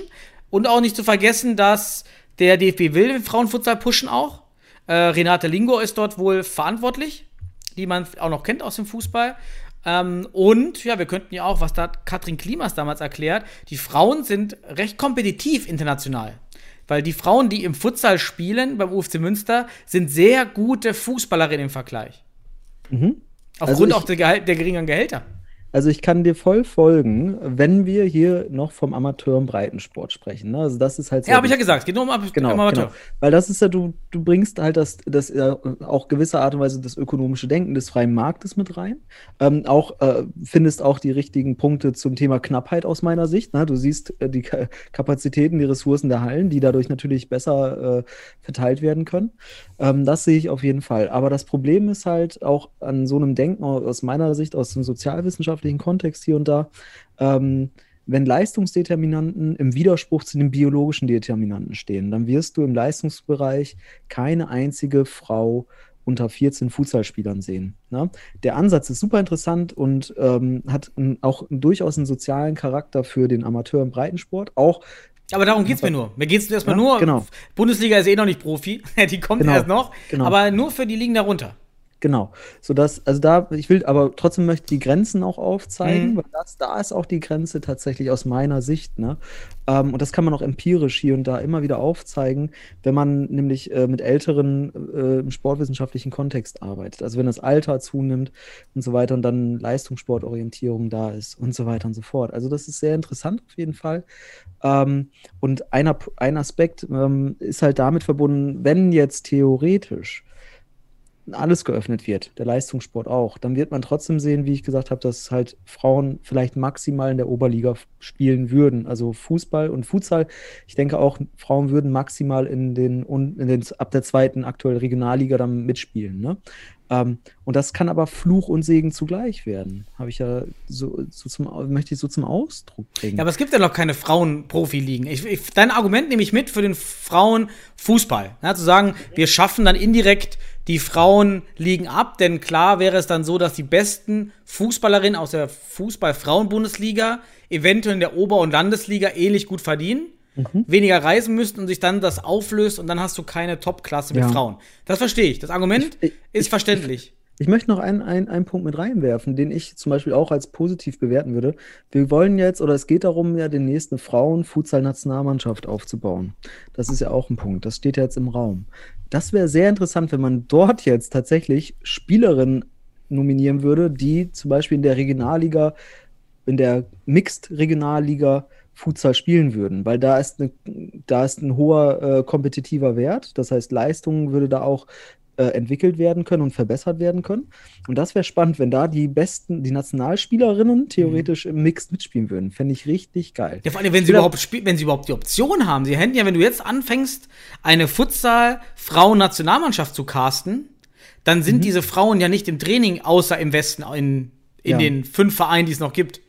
und auch nicht zu vergessen, dass der DFB will Frauenfutsal pushen auch. Äh, Renate Lingo ist dort wohl verantwortlich, die man auch noch kennt aus dem Fußball. Ähm, und ja, wir könnten ja auch, was da Katrin Klimas damals erklärt, die Frauen sind recht kompetitiv international. Weil die Frauen, die im Futsal spielen beim UFC Münster, sind sehr gute Fußballerinnen im Vergleich. Mhm. Aufgrund Also auch der, Gehal der geringeren Gehälter. Also ich kann dir voll folgen, wenn wir hier noch vom Amateur- und Breitensport sprechen. Ne? Also das ist halt Ja, habe ich ja gesagt. Es geht nur um Ab- Genau, um Amateur. genau. Weil das ist ja, du, du bringst halt das, das äh, auch gewisse Art und Weise das ökonomische Denken des freien Marktes mit rein. Ähm, auch äh, findest auch die richtigen Punkte zum Thema Knappheit aus meiner Sicht. Ne? Du siehst äh, die Ka Kapazitäten, die Ressourcen der Hallen, die dadurch natürlich besser äh, verteilt werden können. Ähm, das sehe ich auf jeden Fall. Aber das Problem ist halt auch an so einem Denken aus meiner Sicht, aus dem sozialwissenschaftlichen Kontext hier und da, ähm, wenn Leistungsdeterminanten im Widerspruch zu den biologischen Determinanten stehen, dann wirst du im Leistungsbereich keine einzige Frau unter 14 Futsalspielern sehen. Ne? Der Ansatz ist super interessant und ähm, hat auch durchaus einen sozialen Charakter für den Amateur- und Breitensport. Auch Aber darum geht's mir nur. Mir geht's erstmal Ja, nur. genau. Bundesliga ist eh noch nicht Profi. Die kommt Genau, erst noch. genau. Aber nur für die Ligen darunter. Genau. So dass, also da, ich will aber trotzdem möchte die Grenzen auch aufzeigen, Mhm. weil das, da ist auch die Grenze tatsächlich aus meiner Sicht, ne? Ähm, und das kann man auch empirisch hier und da immer wieder aufzeigen, wenn man nämlich äh, mit Älteren äh, im sportwissenschaftlichen Kontext arbeitet. Also wenn das Alter zunimmt und so weiter und dann Leistungssportorientierung da ist und so weiter und so fort. Also das ist sehr interessant auf jeden Fall. Ähm, und einer, ein Aspekt ähm, ist halt damit verbunden, wenn jetzt theoretisch alles geöffnet wird, der Leistungssport auch, dann wird man trotzdem sehen, wie ich gesagt habe, dass halt Frauen vielleicht maximal in der Oberliga spielen würden. Also Fußball und Futsal. Ich denke auch, Frauen würden maximal in den, in den ab der zweiten aktuell Regionalliga dann mitspielen. Ne? Ähm, und das kann aber Fluch und Segen zugleich werden. Habe ich ja so, so zum, möchte ich so zum Ausdruck bringen. Ja, aber es gibt ja noch keine Frauen-Profi-Ligen. Dein Argument nehme ich mit für den Frauen-Fußball. Ja, zu sagen, wir schaffen dann indirekt die Frauen-Ligen ab, denn klar wäre es dann so, dass die besten Fußballerinnen aus der Fußball-Frauen-Bundesliga eventuell in der Ober- und Landesliga ähnlich gut verdienen, Mhm. weniger reisen müssten und sich dann das auflöst und dann hast du keine Top-Klasse mit Ja. Frauen. Das verstehe ich. Das Argument Ich- ich- ist verständlich. Ich möchte noch einen, einen, einen Punkt mit reinwerfen, den ich zum Beispiel auch als positiv bewerten würde. Wir wollen jetzt, oder es geht darum, ja demnächst eine Frauen-Futsal-Nationalmannschaft aufzubauen. Das ist ja auch ein Punkt. Das steht ja jetzt im Raum. Das wäre sehr interessant, wenn man dort jetzt tatsächlich Spielerinnen nominieren würde, die zum Beispiel in der Regionalliga, in der Mixed-Regionalliga Futsal spielen würden, weil da ist, eine, da ist ein hoher äh, kompetitiver Wert. Das heißt, Leistung würde da auch äh, entwickelt werden können und verbessert werden können. Und das wäre spannend, wenn da die besten, die Nationalspielerinnen theoretisch im Mix mitspielen würden. Fände ich richtig geil. Ja, vor allem, wenn sie, überhaupt, spiel- wenn sie überhaupt die Option haben. Sie hätten ja, wenn du jetzt anfängst, eine Futsal-Frauen-Nationalmannschaft zu casten, dann sind diese Frauen ja nicht im Training, außer im Westen, in, in Ja. den fünf Vereinen, die es noch gibt.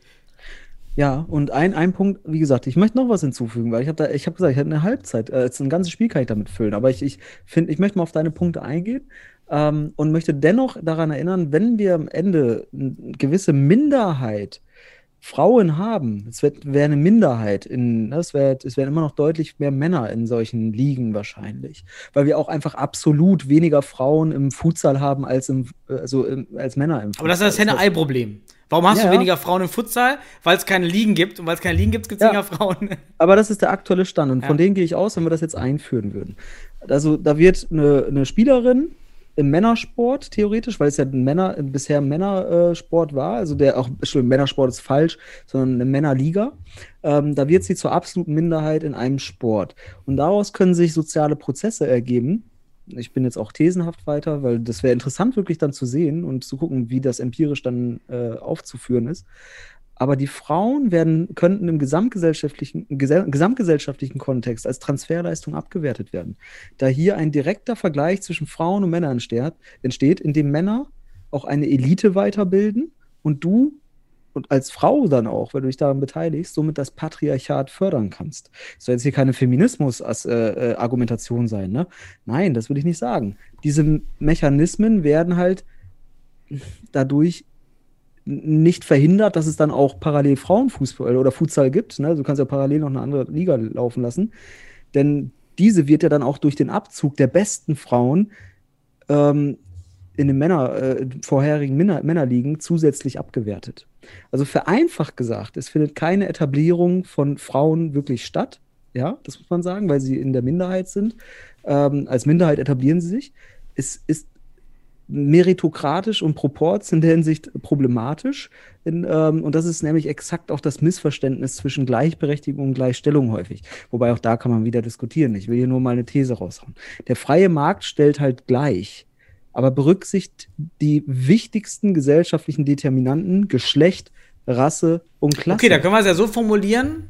Ja, und ein, ein Punkt, wie gesagt, ich möchte noch was hinzufügen, weil ich habe da, ich habe gesagt, ich hätte eine Halbzeit, äh, jetzt ein ganzes Spiel kann ich damit füllen, aber ich, ich finde, ich möchte mal auf deine Punkte eingehen ähm, und möchte dennoch daran erinnern, wenn wir am Ende eine gewisse Minderheit Frauen haben, es wird- wäre eine Minderheit in, ne, es wär, es wären immer noch deutlich mehr Männer in solchen Ligen wahrscheinlich, weil wir auch einfach absolut weniger Frauen im Futsal haben als im, äh, also im, als Männer im Aber das ist das Futsal. Henne-Ei-Problem. Warum hast Ja, du weniger Frauen im Futsal? Weil es keine Ligen gibt. Und weil es keine Ligen gibt, gibt es weniger Frauen. Aber das ist der aktuelle Stand und von denen gehe ich aus, wenn wir das jetzt einführen würden. Also da wird eine, eine Spielerin im Männersport theoretisch, weil es ja ein Männer, bisher ein Männersport war, also der auch, Entschuldigung, Männersport ist falsch, sondern eine Männerliga, ähm, da wird sie zur absoluten Minderheit in einem Sport. Und daraus können sich soziale Prozesse ergeben. Ich bin jetzt auch thesenhaft weiter, weil das wäre interessant, wirklich dann zu sehen und zu gucken, wie das empirisch dann äh, aufzuführen ist. Aber die Frauen werden, könnten im gesamtgesellschaftlichen, gesell- gesamtgesellschaftlichen Kontext als Transferleistung abgewertet werden. Da hier ein direkter Vergleich zwischen Frauen und Männern entsteht, entsteht in dem Männer auch eine Elite weiterbilden und du und als Frau dann auch, weil du dich daran beteiligst, somit das Patriarchat fördern kannst. Das soll jetzt hier keine Feminismus-Argumentation sein, ne? Nein, das will ich nicht sagen. Diese Mechanismen werden halt dadurch nicht verhindert, dass es dann auch parallel Frauenfußball oder Futsal gibt. Ne? Du kannst ja parallel noch eine andere Liga laufen lassen. Denn diese wird ja dann auch durch den Abzug der besten Frauen ähm, in den Männer, äh, vorherigen Männer, Männerligen zusätzlich abgewertet. Also vereinfacht gesagt, es findet keine Etablierung von Frauen wirklich statt. Ja, das muss man sagen, weil sie in der Minderheit sind. Ähm, als Minderheit etablieren sie sich. Es ist meritokratisch und proports in der Hinsicht problematisch. In, ähm, und das ist nämlich exakt auch das Missverständnis zwischen Gleichberechtigung und Gleichstellung häufig. Wobei auch da kann man wieder diskutieren. Ich will hier nur mal eine These raushauen. Der freie Markt stellt halt gleich, aber berücksichtigt die wichtigsten gesellschaftlichen Determinanten Geschlecht, Rasse und Klasse. Okay, da können wir es ja so formulieren.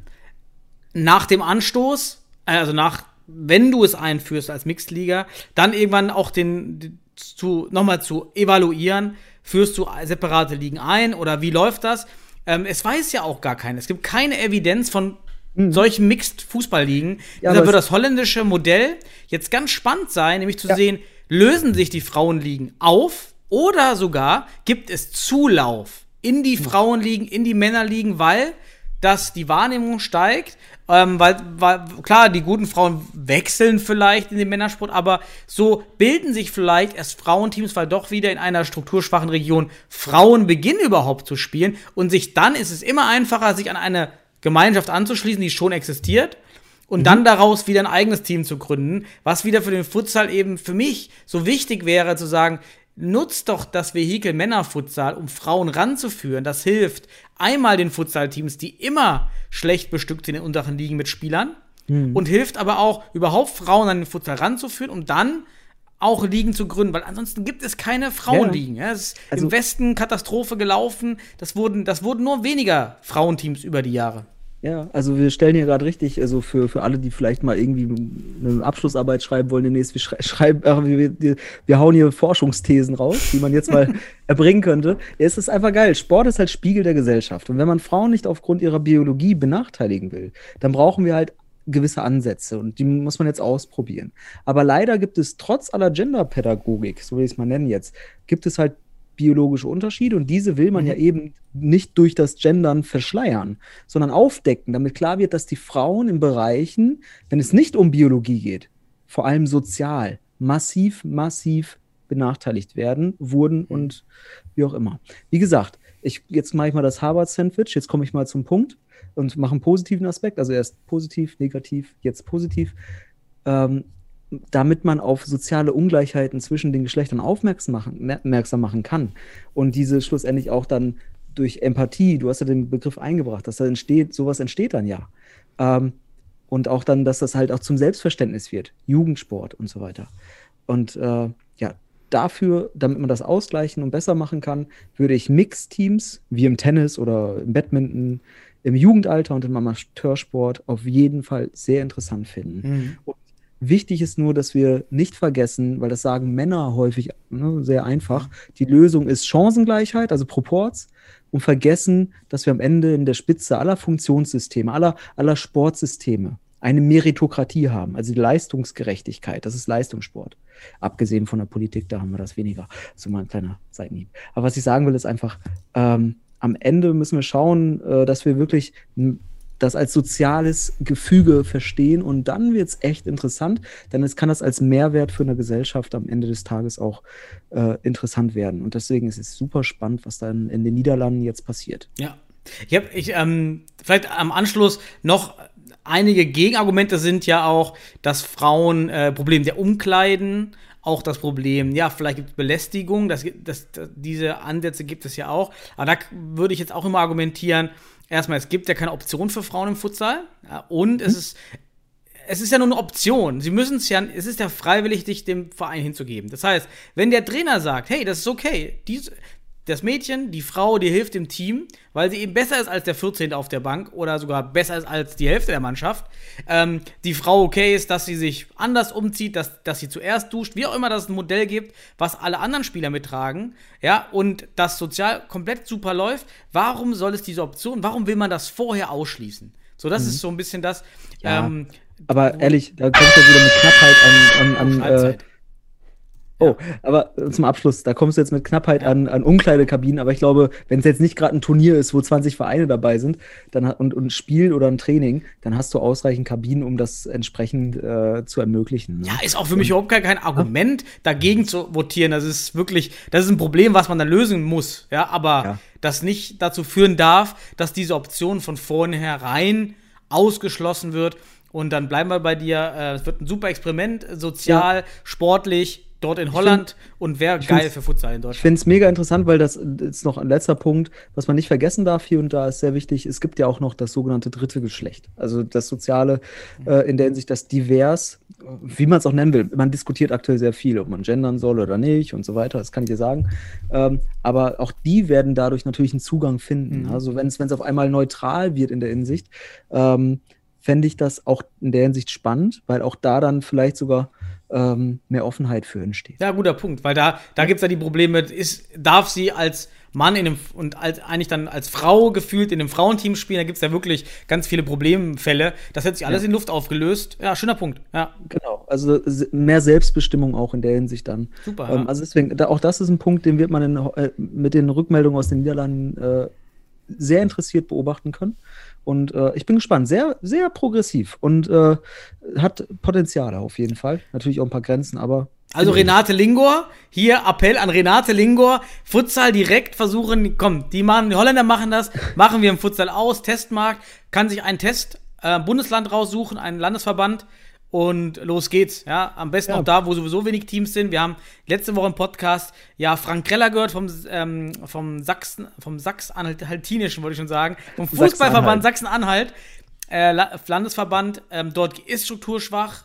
Nach dem Anstoß, also nach, wenn du es einführst als Mixed-Liga, dann irgendwann auch den, zu, nochmal zu evaluieren, führst du separate Ligen ein oder wie läuft das? Ähm, es weiß ja auch gar keiner. Es gibt keine Evidenz von solchen Mixed-Fußballligen. Ja, Deshalb wird das holländische Modell jetzt ganz spannend sein, nämlich zu Ja. sehen, lösen sich die Frauenligen auf oder sogar gibt es Zulauf in die Frauenligen, in die Männerligen, weil dass die Wahrnehmung steigt, ähm, weil, weil klar, die guten Frauen wechseln vielleicht in den Männersport, aber so bilden sich vielleicht erst Frauenteams, weil doch wieder in einer strukturschwachen Region Frauen beginnen überhaupt zu spielen. Und sich dann ist es immer einfacher, sich an eine Gemeinschaft anzuschließen, die schon existiert und dann daraus wieder ein eigenes Team zu gründen, was wieder für den Futsal eben für mich so wichtig wäre zu sagen, nutzt doch das Vehikel Männerfutsal, um Frauen ranzuführen. Das hilft einmal den Futsal-Teams, die immer schlecht bestückt sind in unteren Ligen mit Spielern und hilft aber auch überhaupt Frauen an den Futsal ranzuführen, um dann auch Ligen zu gründen, weil ansonsten gibt es keine Frauenligen. Ja. Es ist Also- Im Westen Katastrophe gelaufen. Das wurden, das wurden nur weniger Frauenteams über die Jahre. Ja, also wir stellen hier gerade richtig, also für, für alle, die vielleicht mal irgendwie eine Abschlussarbeit schreiben wollen demnächst, wir schrei schreiben, äh, wir, wir, wir hauen hier Forschungsthesen raus, die man jetzt mal erbringen könnte. Ja, es ist einfach geil. Sport ist halt Spiegel der Gesellschaft. Und wenn man Frauen nicht aufgrund ihrer Biologie benachteiligen will, dann brauchen wir halt gewisse Ansätze und die muss man jetzt ausprobieren. Aber leider gibt es trotz aller Genderpädagogik, so will ich es mal nennen jetzt, gibt es halt biologische Unterschiede und diese will man ja eben nicht durch das Gendern verschleiern, sondern aufdecken, damit klar wird, dass die Frauen in Bereichen, wenn es nicht um Biologie geht, vor allem sozial, massiv, massiv benachteiligt werden, wurden und wie auch immer. Wie gesagt, ich, jetzt mache ich mal das Harvard-Sandwich, jetzt komme ich mal zum Punkt und mache einen positiven Aspekt, also erst positiv, negativ, jetzt positiv. Ähm, damit man auf soziale Ungleichheiten zwischen den Geschlechtern aufmerksam machen, mer- merksam machen kann und diese schlussendlich auch dann durch Empathie, du hast ja den Begriff eingebracht, dass da entsteht, sowas entsteht dann ja. Ähm, und auch dann, dass das halt auch zum Selbstverständnis wird, Jugendsport und so weiter. Und äh, ja, dafür, damit man das ausgleichen und besser machen kann, würde ich Mixteams wie im Tennis oder im Badminton, im Jugendalter und im Amateursport auf jeden Fall sehr interessant finden. Und wichtig ist nur, dass wir nicht vergessen, weil das sagen Männer häufig ne, sehr einfach, die Lösung ist Chancengleichheit, also Proports, und vergessen, dass wir am Ende in der Spitze aller Funktionssysteme, aller, aller Sportsysteme eine Meritokratie haben, also die Leistungsgerechtigkeit, das ist Leistungssport. Abgesehen von der Politik, da haben wir das weniger. So mal ein kleiner Seitenhieb. Aber was ich sagen will, ist einfach, ähm, am Ende müssen wir schauen, äh, dass wir wirklich das als soziales Gefüge verstehen und dann wird es echt interessant, denn es kann das als Mehrwert für eine Gesellschaft am Ende des Tages auch äh, interessant werden. Und deswegen ist es super spannend, was dann in den Niederlanden jetzt passiert. Ja. Ich habe ich, ähm, vielleicht am Anschluss noch einige Gegenargumente sind ja auch, dass Frauen äh, Problem der Umkleiden, auch das Problem, ja, vielleicht gibt es Belästigung, das, das, das, diese Ansätze gibt es ja auch. Aber da würde ich jetzt auch immer argumentieren, erstmal, es gibt ja keine Option für Frauen im Futsal. Ja, und es ist es ist ja nur eine Option. Sie müssen es ja, es ist ja freiwillig, dich dem Verein hinzugeben. Das heißt, wenn der Trainer sagt, hey, das ist okay, dies, das Mädchen, die Frau, die hilft dem Team, weil sie eben besser ist als der 14. auf der Bank oder sogar besser ist als die Hälfte der Mannschaft. Ähm, die Frau okay ist, dass sie sich anders umzieht, dass, dass sie zuerst duscht, wie auch immer das ein Modell gibt, was alle anderen Spieler mittragen, ja, und das sozial komplett super läuft. Warum soll es diese Option, warum will man das vorher ausschließen? So, das mhm. ist so ein bisschen das. Ja, ähm, aber ehrlich, da kommt ja wieder mit Knappheit an, an, an äh, Oh, aber zum Abschluss, da kommst du jetzt mit Knappheit ja. an, an Umkleidekabinen, aber ich glaube, wenn es jetzt nicht gerade ein Turnier ist, wo 20 Vereine dabei sind dann, und, und ein Spiel oder ein Training, dann hast du ausreichend Kabinen, um das entsprechend äh, zu ermöglichen. Ne? Ja, ist auch für mich überhaupt kein, kein Argument, dagegen zu votieren. Das ist wirklich, das ist ein Problem, was man dann lösen muss. Ja, aber ja. das nicht dazu führen darf, dass diese Option von vornherein ausgeschlossen wird. Und dann bleiben wir bei dir. Äh, es wird ein super Experiment, sozial, ja. sportlich dort in Holland find, und wäre geil für Futsal in Deutschland. Ich finde es mega interessant, weil das ist noch ein letzter Punkt, was man nicht vergessen darf hier und da ist sehr wichtig. Es gibt ja auch noch das sogenannte dritte Geschlecht. Also das Soziale äh, in der Hinsicht, das divers, wie man es auch nennen will. Man diskutiert aktuell sehr viel, ob man gendern soll oder nicht und so weiter. Das kann ich dir sagen. Ähm, aber auch die werden dadurch natürlich einen Zugang finden. Mhm. Also wenn es auf einmal neutral wird in der Hinsicht, ähm, fände ich das auch in der Hinsicht spannend, weil auch da dann vielleicht sogar ähm, mehr Offenheit für entsteht. Ja, guter Punkt, weil da, da gibt es ja die Probleme, ist, darf sie als Mann in einem, und als, eigentlich dann als Frau gefühlt in einem Frauenteam spielen, da gibt es ja wirklich ganz viele Problemfälle. Das hat sich alles ja. in Luft aufgelöst. Ja, schöner Punkt. Ja. Genau, also mehr Selbstbestimmung auch in der Hinsicht dann. Super. Ähm, ja. Also deswegen, auch das ist ein Punkt, den wird man in, äh, mit den Rückmeldungen aus den Niederlanden äh, sehr interessiert beobachten können. Und äh, ich bin gespannt. Sehr, sehr progressiv und äh, hat Potenziale auf jeden Fall. Natürlich auch ein paar Grenzen, aber. Also Renate Lingor, hier Appell an Renate Lingor, Futsal direkt versuchen, komm, die, machen, die Holländer machen das, machen wir im Futsal aus, Testmarkt, kann sich ein Test, äh, Bundesland raussuchen, einen Landesverband, und los geht's. Ja, am besten ja. auch da, wo sowieso wenig Teams sind. Wir haben letzte Woche im Podcast ja Frank Kreller gehört vom, ähm, vom Sachsen, vom Sachsen-Anhaltinischen, wollte ich schon sagen, vom Fußballverband Sachsen-Anhalt, äh, Landesverband. Ähm, dort ist Struktur schwach.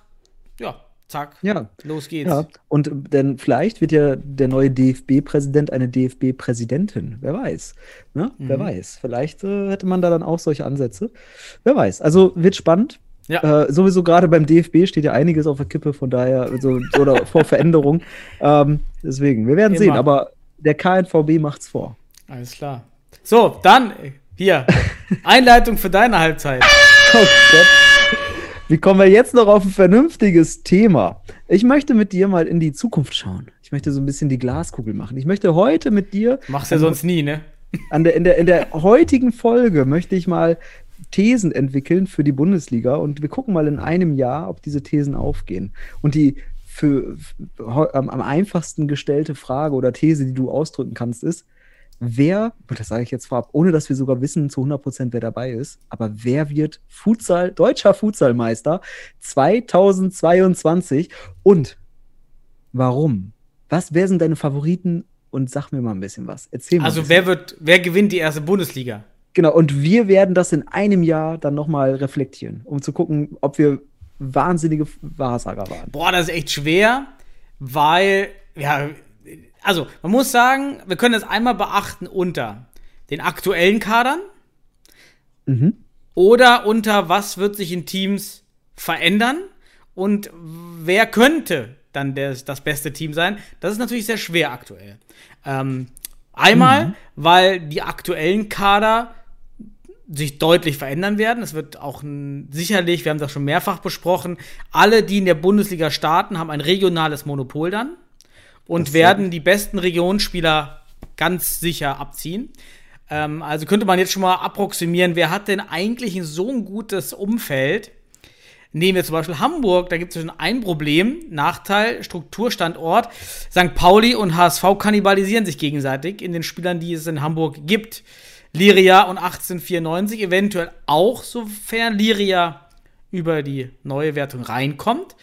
Ja, zack. Ja. Los geht's. Ja. Und denn vielleicht wird ja der neue DFB-Präsident eine DFB-Präsidentin. Wer weiß. Ne? Mhm. Wer weiß. Vielleicht äh, hätte man da dann auch solche Ansätze. Wer weiß. Also wird spannend. Ja. Äh, sowieso gerade beim DFB steht ja einiges auf der Kippe, von daher, so, oder vor Veränderung. Ähm, deswegen, wir werden Immer. sehen, aber der KNVB macht's vor. Alles klar. So, dann hier, Einleitung für deine Halbzeit. Oh Gott. Wie kommen wir jetzt noch auf ein vernünftiges Thema? Ich möchte mit dir mal in die Zukunft schauen. Ich möchte so ein bisschen die Glaskugel machen. Ich möchte heute mit dir. Machst ja sonst nie, ne? An der, in, der, in der heutigen Folge möchte ich mal Thesen entwickeln für die Bundesliga und wir gucken mal in einem Jahr, ob diese Thesen aufgehen. Und die für, für am, am einfachsten gestellte Frage oder These, die du ausdrücken kannst, ist, wer, das sage ich jetzt vorab, ohne dass wir sogar wissen zu 100 Prozent, wer dabei ist, aber wer wird Futsal, deutscher Futsalmeister 2022 und warum? Was, wer sind deine Favoriten und sag mir mal ein bisschen was. Erzähl mal. Also wer wird, wer gewinnt die erste Bundesliga? Genau, und wir werden das in einem Jahr dann nochmal reflektieren, um zu gucken, ob wir wahnsinnige Wahrsager waren. Boah, das ist echt schwer, weil, ja, also man muss sagen, wir können das einmal beachten unter den aktuellen Kadern mhm. oder unter was wird sich in Teams verändern und wer könnte dann das, das beste Team sein. Das ist natürlich sehr schwer aktuell. Ähm, einmal, mhm. weil die aktuellen Kader sich deutlich verändern werden. Es wird auch ein, sicherlich, wir haben das schon mehrfach besprochen, alle, die in der Bundesliga starten, haben ein regionales Monopol dann und werden die besten Regionsspieler ganz sicher abziehen. Ähm, also könnte man jetzt schon mal approximieren, wer hat denn eigentlich ein so ein gutes Umfeld? Nehmen wir zum Beispiel Hamburg, da gibt es schon ein Problem, Nachteil, Strukturstandort. St. Pauli und HSV kannibalisieren sich gegenseitig in den Spielern, die es in Hamburg gibt. Liria und 1894 eventuell auch, sofern Liria über die neue Wertung reinkommt.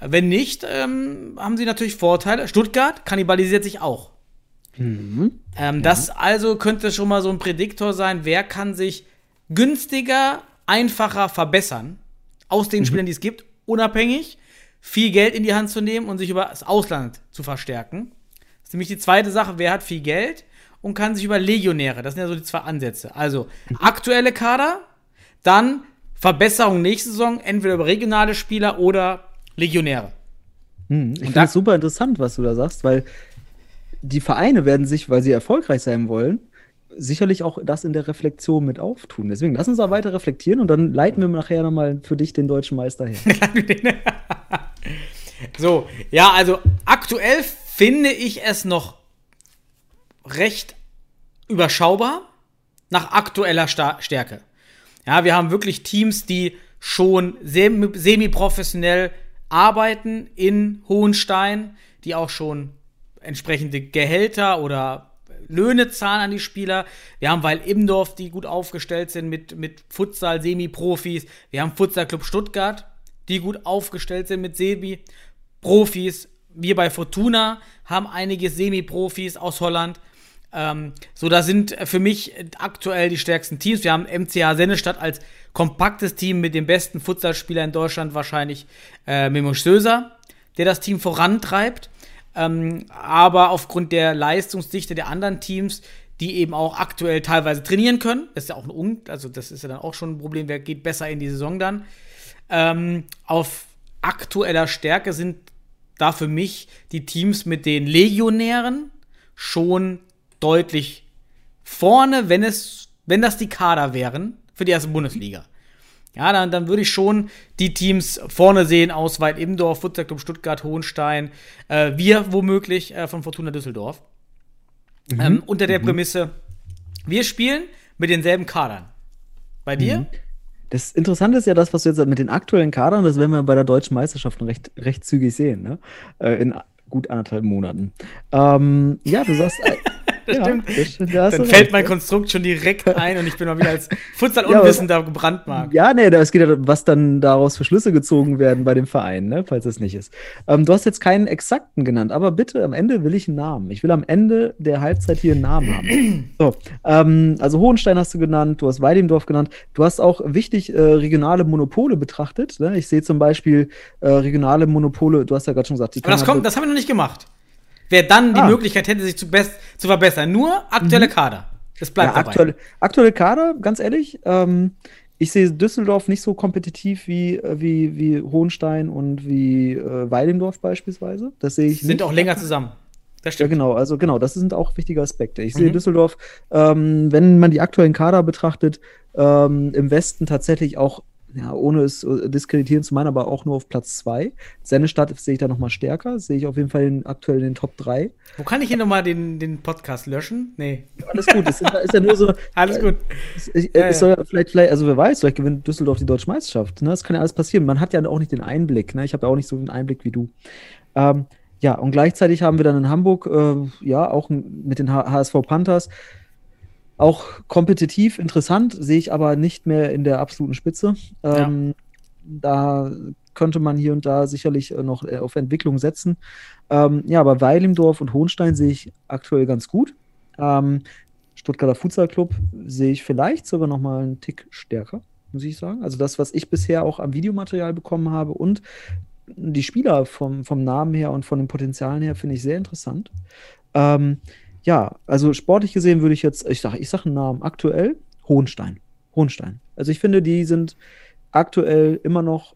Wenn nicht, ähm, haben sie natürlich Vorteile. Stuttgart kannibalisiert sich auch. Mhm. Ähm, Das also könnte schon mal so ein Prädiktor sein, wer kann sich günstiger, einfacher verbessern aus den Spielern, die es gibt, unabhängig, viel Geld in die Hand zu nehmen und sich über das Ausland zu verstärken. Das ist nämlich die zweite Sache, wer hat viel Geld und kann sich über Legionäre, das sind ja so die zwei Ansätze. Also aktuelle Kader, dann Verbesserung nächste Saison, entweder über regionale Spieler oder Legionäre. Hm, Ich finde es super interessant, was du da sagst, weil die Vereine werden sich, weil sie erfolgreich sein wollen, sicherlich auch das in der Reflexion mit auftun. Deswegen lass uns da weiter reflektieren und dann leiten wir nachher nochmal für dich den deutschen Meister her. So, ja, also aktuell finde ich es noch recht überschaubar nach aktueller Stärke. Ja, wir haben wirklich Teams, die schon sem- semi-professionell arbeiten in Hohenstein, die auch schon entsprechende Gehälter oder Löhne zahlen an die Spieler. Wir haben Weil Imdorf, die gut aufgestellt sind mit, mit Futsal, Semi-Profis. Wir haben Futsal Club Stuttgart, die gut aufgestellt sind mit Semi-Profis. Wir bei Fortuna haben einige Semi-Profis aus Holland. Ähm, so, da sind für mich aktuell die stärksten Teams. Wir haben MCH Sennestadt als kompaktes Team mit dem besten Futsalspieler in Deutschland, wahrscheinlich äh, Memo Söser, der das Team vorantreibt. Ähm, aber aufgrund der Leistungsdichte der anderen Teams, die eben auch aktuell teilweise trainieren können, das ist ja auch ein Un also das ist ja dann auch schon ein Problem, wer geht besser in die Saison dann. Ähm, auf aktueller Stärke sind da für mich die Teams mit den Legionären schon deutlich vorne, wenn es, wenn das die Kader wären für die erste Bundesliga. Ja, dann, dann würde ich schon die Teams vorne sehen aus Weit Imdorf, Futsal Club Stuttgart, Hohenstein, äh, wir womöglich äh, von Fortuna Düsseldorf. Ähm, unter der Prämisse, wir spielen mit denselben Kadern. Bei dir? Das Interessante ist ja das, was du jetzt mit den aktuellen Kadern, das werden wir bei der deutschen Meisterschaft recht, recht zügig sehen, ne? Äh, in gut anderthalb Monaten. Ähm, ja, du sagst. Äh, ja, stimmt. Das, da hast Dann fällt recht, mein. Konstrukt schon direkt ein und ich bin mal wieder als Futsal-Unwissender gebrandmarkt. Ja, nee, da- es geht ja, was dann daraus für Schlüsse gezogen werden bei dem Verein, ne, falls es nicht ist. Ähm, du hast jetzt keinen exakten genannt, aber bitte, am Ende will ich einen Namen. Ich will am Ende der Halbzeit hier einen Namen haben. So, ähm, also Hohenstein hast du genannt, du hast Weidemdorf genannt, du hast auch wichtig äh, regionale Monopole betrachtet. Ne? Ich sehe zum Beispiel äh, regionale Monopole, du hast ja gerade schon gesagt, die Aber das kommt, das haben wir noch nicht gemacht. Wer dann die Ah. Möglichkeit hätte, sich zu, best, zu verbessern. Nur aktuelle Kader. Es bleibt ja, dabei. aktuelle, aktuelle Kader, ganz ehrlich. Ähm, ich sehe Düsseldorf nicht so kompetitiv wie, äh, wie, wie Hohenstein und wie äh, Weidendorf beispielsweise. Das sehe ich sind nicht. auch länger zusammen. Das Ja, stimmt. genau, also genau, das sind auch wichtige Aspekte. Ich sehe Mhm. Düsseldorf, ähm, wenn man die aktuellen Kader betrachtet, ähm, im Westen tatsächlich auch, ja, ohne es äh, diskreditieren zu meinen, aber auch nur auf Platz 2. Sennestadt sehe ich da nochmal stärker, sehe ich auf jeden Fall in, aktuell in den Top 3. Wo kann ich hier nochmal den, den Podcast löschen? Nee. Alles gut, das ist, ist ja nur so, Alles gut. Es, ich, Ja, es soll ja vielleicht, vielleicht, also wer weiß, vielleicht gewinnt Düsseldorf die deutsche Meisterschaft. Ne? Das kann ja alles passieren. Man hat ja auch nicht den Einblick. Ne? Ich habe ja auch nicht so den Einblick wie du. Ähm, ja, und gleichzeitig haben wir dann in Hamburg, äh, ja, auch mit den H HSV Panthers, auch kompetitiv interessant, sehe ich aber nicht mehr in der absoluten Spitze. Ähm, Da könnte man hier und da sicherlich äh, noch äh, auf Entwicklung setzen. Ähm, ja, aber Weilimdorf und Hohenstein sehe ich aktuell ganz gut. Ähm, Stuttgarter Futsal Club sehe ich vielleicht sogar noch mal einen Tick stärker, muss ich sagen. Also das, was ich bisher auch am Videomaterial bekommen habe und die Spieler vom, vom Namen her und von den Potenzialen her finde ich sehr interessant. Ähm, ja, also sportlich gesehen würde ich jetzt, ich sage ich sag einen Namen, aktuell Hohenstein. Hohenstein. Also ich finde, die sind aktuell immer noch,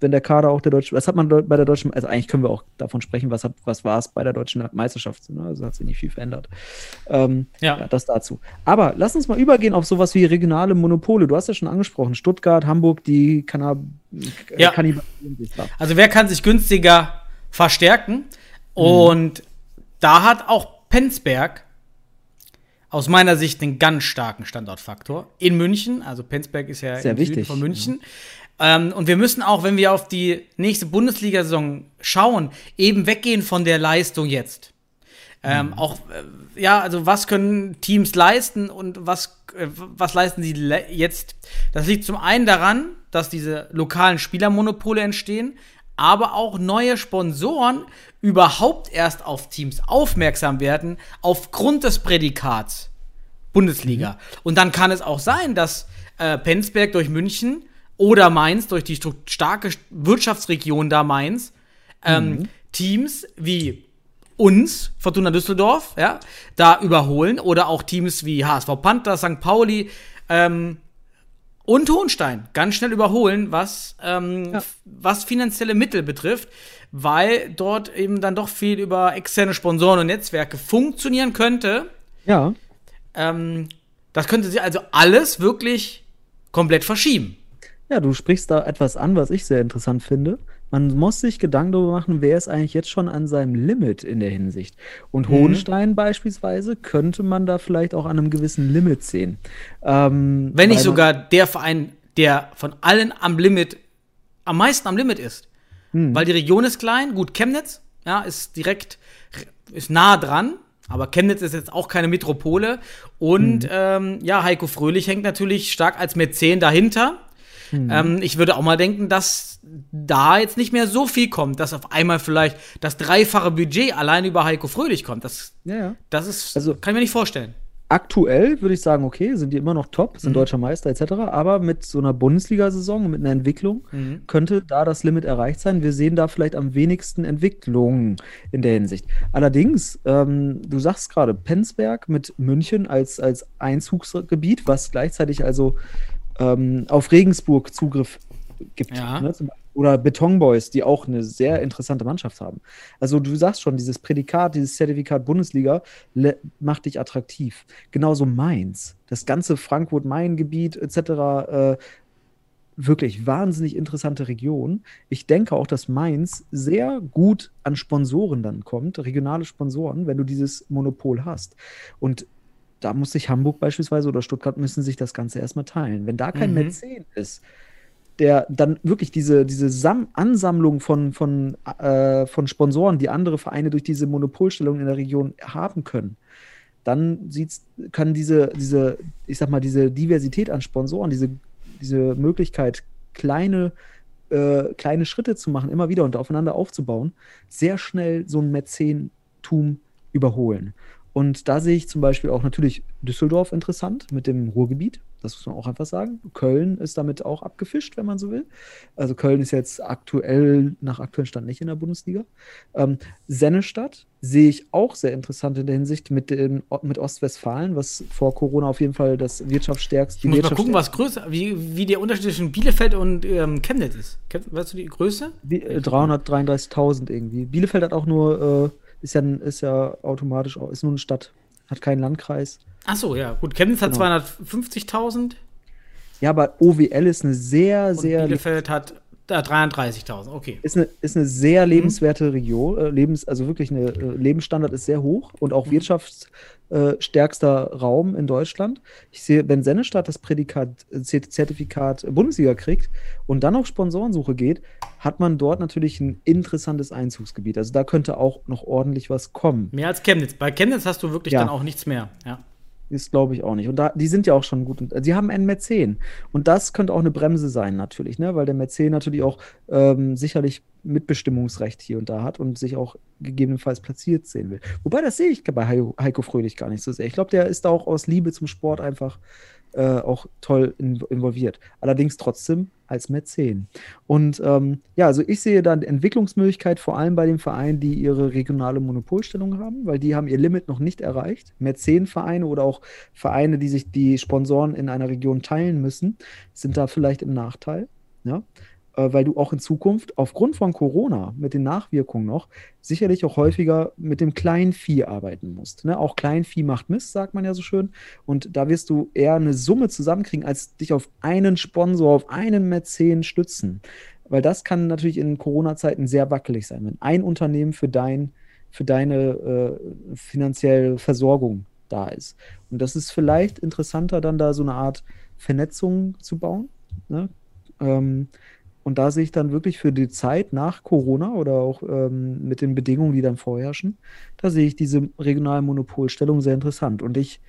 wenn der Kader auch der deutschen, was hat man bei der deutschen, also eigentlich können wir auch davon sprechen, was, hat, was war es bei der deutschen Meisterschaft, ne? also hat sich nicht viel verändert. Ähm, Ja. ja, das dazu. Aber lass uns mal übergehen auf sowas wie regionale Monopole. Du hast ja schon angesprochen, Stuttgart, Hamburg, die Kannab äh, Ja. Also wer kann sich günstiger verstärken? Und da hat auch Penzberg aus meiner Sicht einen ganz starken Standortfaktor in München. Also Penzberg ist ja Sehr im wichtig, Süden von München. Ähm, und wir müssen auch, wenn wir auf die nächste Bundesliga-Saison schauen, eben weggehen von der Leistung jetzt. Ähm, Auch, äh, ja, also was können Teams leisten und was, äh, was leisten sie le jetzt? Das liegt zum einen daran, dass diese lokalen Spielermonopole entstehen, aber auch neue Sponsoren überhaupt erst auf Teams aufmerksam werden, aufgrund des Prädikats Bundesliga. Und dann kann es auch sein, dass äh, Penzberg durch München oder Mainz durch die starke Wirtschaftsregion da Mainz ähm, Teams wie uns, Fortuna Düsseldorf, ja, da überholen oder auch Teams wie HSV Panther, St. Pauli ähm, und Hohenstein ganz schnell überholen, was, ähm, Ja. was finanzielle Mittel betrifft, weil dort eben dann doch viel über externe Sponsoren und Netzwerke funktionieren könnte. Ja, Ähm, das könnte sich also alles wirklich komplett verschieben. Ja, du sprichst da etwas an, was ich sehr interessant finde. Man muss sich Gedanken darüber machen, wer ist eigentlich jetzt schon an seinem Limit in der Hinsicht. Und Hohenstein beispielsweise könnte man da vielleicht auch an einem gewissen Limit sehen. Ähm, Wenn nicht sogar der Verein, der von allen am Limit, am meisten am Limit ist. Hm. Weil die Region ist klein, gut, Chemnitz, ja, ist direkt, ist nah dran, aber Chemnitz ist jetzt auch keine Metropole. Und Hm. ähm, ja, Heiko Fröhlich hängt natürlich stark als Mäzen dahinter. Hm. Ähm, ich würde auch mal denken, dass da jetzt nicht mehr so viel kommt, dass auf einmal vielleicht das dreifache Budget allein über Heiko Fröhlich kommt. Das, Ja, ja. das ist, Also- kann ich mir nicht vorstellen. Aktuell würde ich sagen, okay, sind die immer noch top, Mhm. sind deutscher Meister etc. Aber mit so einer Bundesliga-Saison, mit einer Entwicklung, Mhm. könnte da das Limit erreicht sein. Wir sehen da vielleicht am wenigsten Entwicklung in der Hinsicht. Allerdings, ähm, du sagst gerade, Penzberg mit München als, als Einzugsgebiet, was gleichzeitig also ähm, auf Regensburg Zugriff gibt. Ja. Ne? Oder Betonboys, die auch eine sehr interessante Mannschaft haben. Also du sagst schon, dieses Prädikat, dieses Zertifikat Bundesliga macht dich attraktiv. Genauso Mainz, das ganze Frankfurt-Main-Gebiet etc. Äh, wirklich wahnsinnig interessante Region. Ich denke auch, dass Mainz sehr gut an Sponsoren dann kommt, regionale Sponsoren, wenn du dieses Monopol hast. Und da muss sich Hamburg beispielsweise oder Stuttgart müssen sich das Ganze erstmal teilen. Wenn da kein Mhm. Mäzen ist, der dann wirklich diese, diese Sam Ansammlung von, von, äh, von Sponsoren, die andere Vereine durch diese Monopolstellung in der Region haben können, dann sieht's, kann diese, diese, ich sag mal, diese Diversität an Sponsoren, diese, diese Möglichkeit, kleine, äh, kleine Schritte zu machen, immer wieder und aufeinander aufzubauen, sehr schnell so ein Mäzentum überholen. Und da sehe ich zum Beispiel auch natürlich Düsseldorf interessant mit dem Ruhrgebiet. Das muss man auch einfach sagen. Köln ist damit auch abgefischt, wenn man so will. Also Köln ist jetzt aktuell, nach aktuellem Stand nicht in der Bundesliga. Ähm, Sennestadt sehe ich auch sehr interessant in der Hinsicht mit, den, mit Ostwestfalen, was vor Corona auf jeden Fall das wirtschaftsstärkste. Ich muss mal gucken, was größer, wie, wie der Unterschied zwischen Bielefeld und ähm, Chemnitz ist. Weißt du die Größe? Wie, äh, 333.000 irgendwie. Bielefeld hat auch nur, äh, ist ja, ist ja automatisch, ist nur eine Stadt, hat keinen Landkreis. Ach so, ja, gut. Chemnitz hat Genau. 250.000 Ja, aber OWL ist eine sehr, und sehr, Bielefeld hat äh, 33.000. Okay. ist eine, ist eine sehr Mhm. lebenswerte Region, äh, Lebens, also wirklich eine äh, Lebensstandard ist sehr hoch und Mhm. auch wirtschaftsstärkster äh, stärkster Raum in Deutschland. Ich sehe, wenn Sennestadt das Prädikat, äh, Zert- Zertifikat Bundesliga kriegt und dann auf Sponsorensuche geht, hat man dort natürlich ein interessantes Einzugsgebiet. Also da könnte auch noch ordentlich was kommen. Mehr als Chemnitz. Bei Chemnitz hast du wirklich Ja. dann auch nichts mehr. Ja. Ist, glaube ich, auch nicht. Und da, die sind ja auch schon gut. Sie haben einen Mäzen. Und das könnte auch eine Bremse sein, natürlich, ne? weil der Mäzen natürlich auch ähm, sicherlich Mitbestimmungsrecht hier und da hat und sich auch gegebenenfalls platziert sehen will. Wobei, das sehe ich bei Heiko Fröhlich gar nicht so sehr. Ich glaube, der ist da auch aus Liebe zum Sport einfach äh, auch toll in, involviert. Allerdings trotzdem als Mäzen. Und ähm, ja, also ich sehe dann Entwicklungsmöglichkeit vor allem bei den Vereinen, die ihre regionale Monopolstellung haben, weil die haben ihr Limit noch nicht erreicht. Mäzenvereine oder auch Vereine, die sich die Sponsoren in einer Region teilen müssen, sind da vielleicht im Nachteil. Ja? Äh, weil du auch in Zukunft aufgrund von Corona mit den Nachwirkungen noch sicherlich auch häufiger mit dem Kleinvieh arbeiten musst. Ne? Auch Kleinvieh macht Mist, sagt man ja so schön. Und da wirst du eher eine Summe zusammenkriegen, als dich auf einen Sponsor, auf einen Mäzen stützen. Weil das kann natürlich in Corona-Zeiten sehr wackelig sein, wenn ein Unternehmen für, dein, für deine äh, finanzielle Versorgung da ist. Und das ist vielleicht interessanter, dann da so eine Art Vernetzung zu bauen. Ne? Ähm, und da sehe ich dann wirklich für die Zeit nach Corona oder auch ähm, mit den Bedingungen, die dann vorherrschen, da sehe ich diese regionale Monopolstellung sehr interessant. Und ich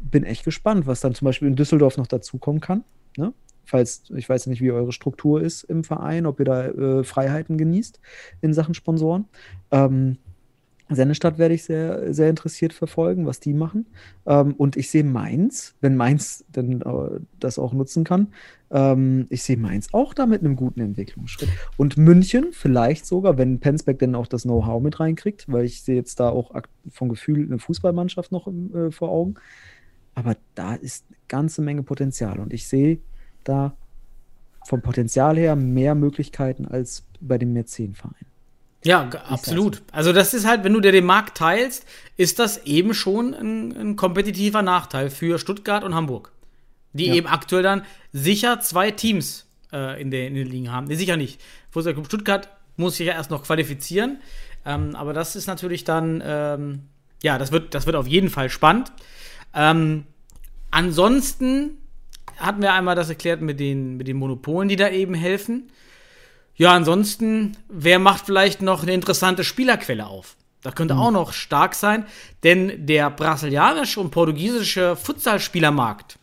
bin echt gespannt, was dann zum Beispiel in Düsseldorf noch dazukommen kann. Ne? Falls, ich weiß nicht, wie eure Struktur ist im Verein, ob ihr da äh, Freiheiten genießt in Sachen Sponsoren. Ähm, Sennestadt werde ich sehr, sehr interessiert verfolgen, was die machen. Ähm, und ich sehe Mainz, wenn Mainz denn äh, das auch nutzen kann, ähm, ich sehe Mainz auch da mit einem guten Entwicklungsschritt. Und München vielleicht sogar, wenn Penzbeck denn auch das Know-how mit reinkriegt, weil ich sehe jetzt da auch vom Gefühl eine Fußballmannschaft noch äh, vor Augen. Aber da ist eine ganze Menge Potenzial. Und ich sehe da vom Potenzial her mehr Möglichkeiten als bei dem Mäzenverein. Ja, absolut. Also das ist halt, wenn du dir den Markt teilst, ist das eben schon ein, ein kompetitiver Nachteil für Stuttgart und Hamburg. Die ja. eben aktuell dann sicher zwei Teams äh, in, der, in den Ligen haben. Nee, sicher nicht. Fußballclub Stuttgart muss sich ja erst noch qualifizieren. Ähm, aber das ist natürlich dann, ähm, ja, das wird, das wird auf jeden Fall spannend. Ähm, ansonsten hatten wir einmal das erklärt mit den, mit den Monopolen, die da eben helfen. Ja, ansonsten, wer macht vielleicht noch eine interessante Spielerquelle auf? Das könnte mhm. auch noch stark sein, denn der brasilianische und portugiesische Futsalspielermarkt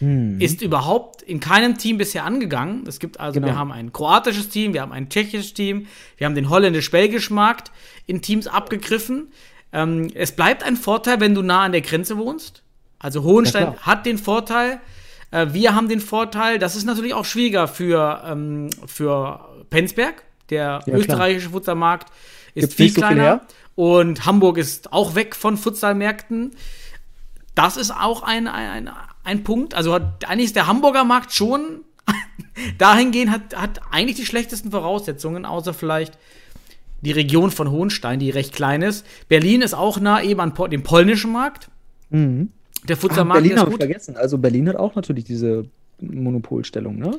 mhm. ist überhaupt in keinem Team bisher angegangen. Es gibt also, genau. wir haben ein kroatisches Team, wir haben ein tschechisches Team, wir haben den holländisch-belgischen Markt in Teams abgegriffen. Ähm, es bleibt ein Vorteil, wenn du nah an der Grenze wohnst. Also Hohenstein ja, hat den Vorteil, äh, wir haben den Vorteil, das ist natürlich auch schwieriger für, ähm, für Penzberg. Der ja, österreichische Futsalmarkt ist Gibt's viel kleiner. So und Hamburg ist auch weg von Futsalmärkten. Das ist auch ein, ein, ein Punkt. Also hat, eigentlich ist der Hamburger Markt schon dahingehend hat, hat eigentlich die schlechtesten Voraussetzungen, außer vielleicht die Region von Hohenstein, die recht klein ist. Berlin ist auch nah eben an dem polnischen Markt. Mhm. Der Futsalmarkt Berlin ist gut. Ich vergessen. Also Berlin hat auch natürlich diese Monopolstellung, ne?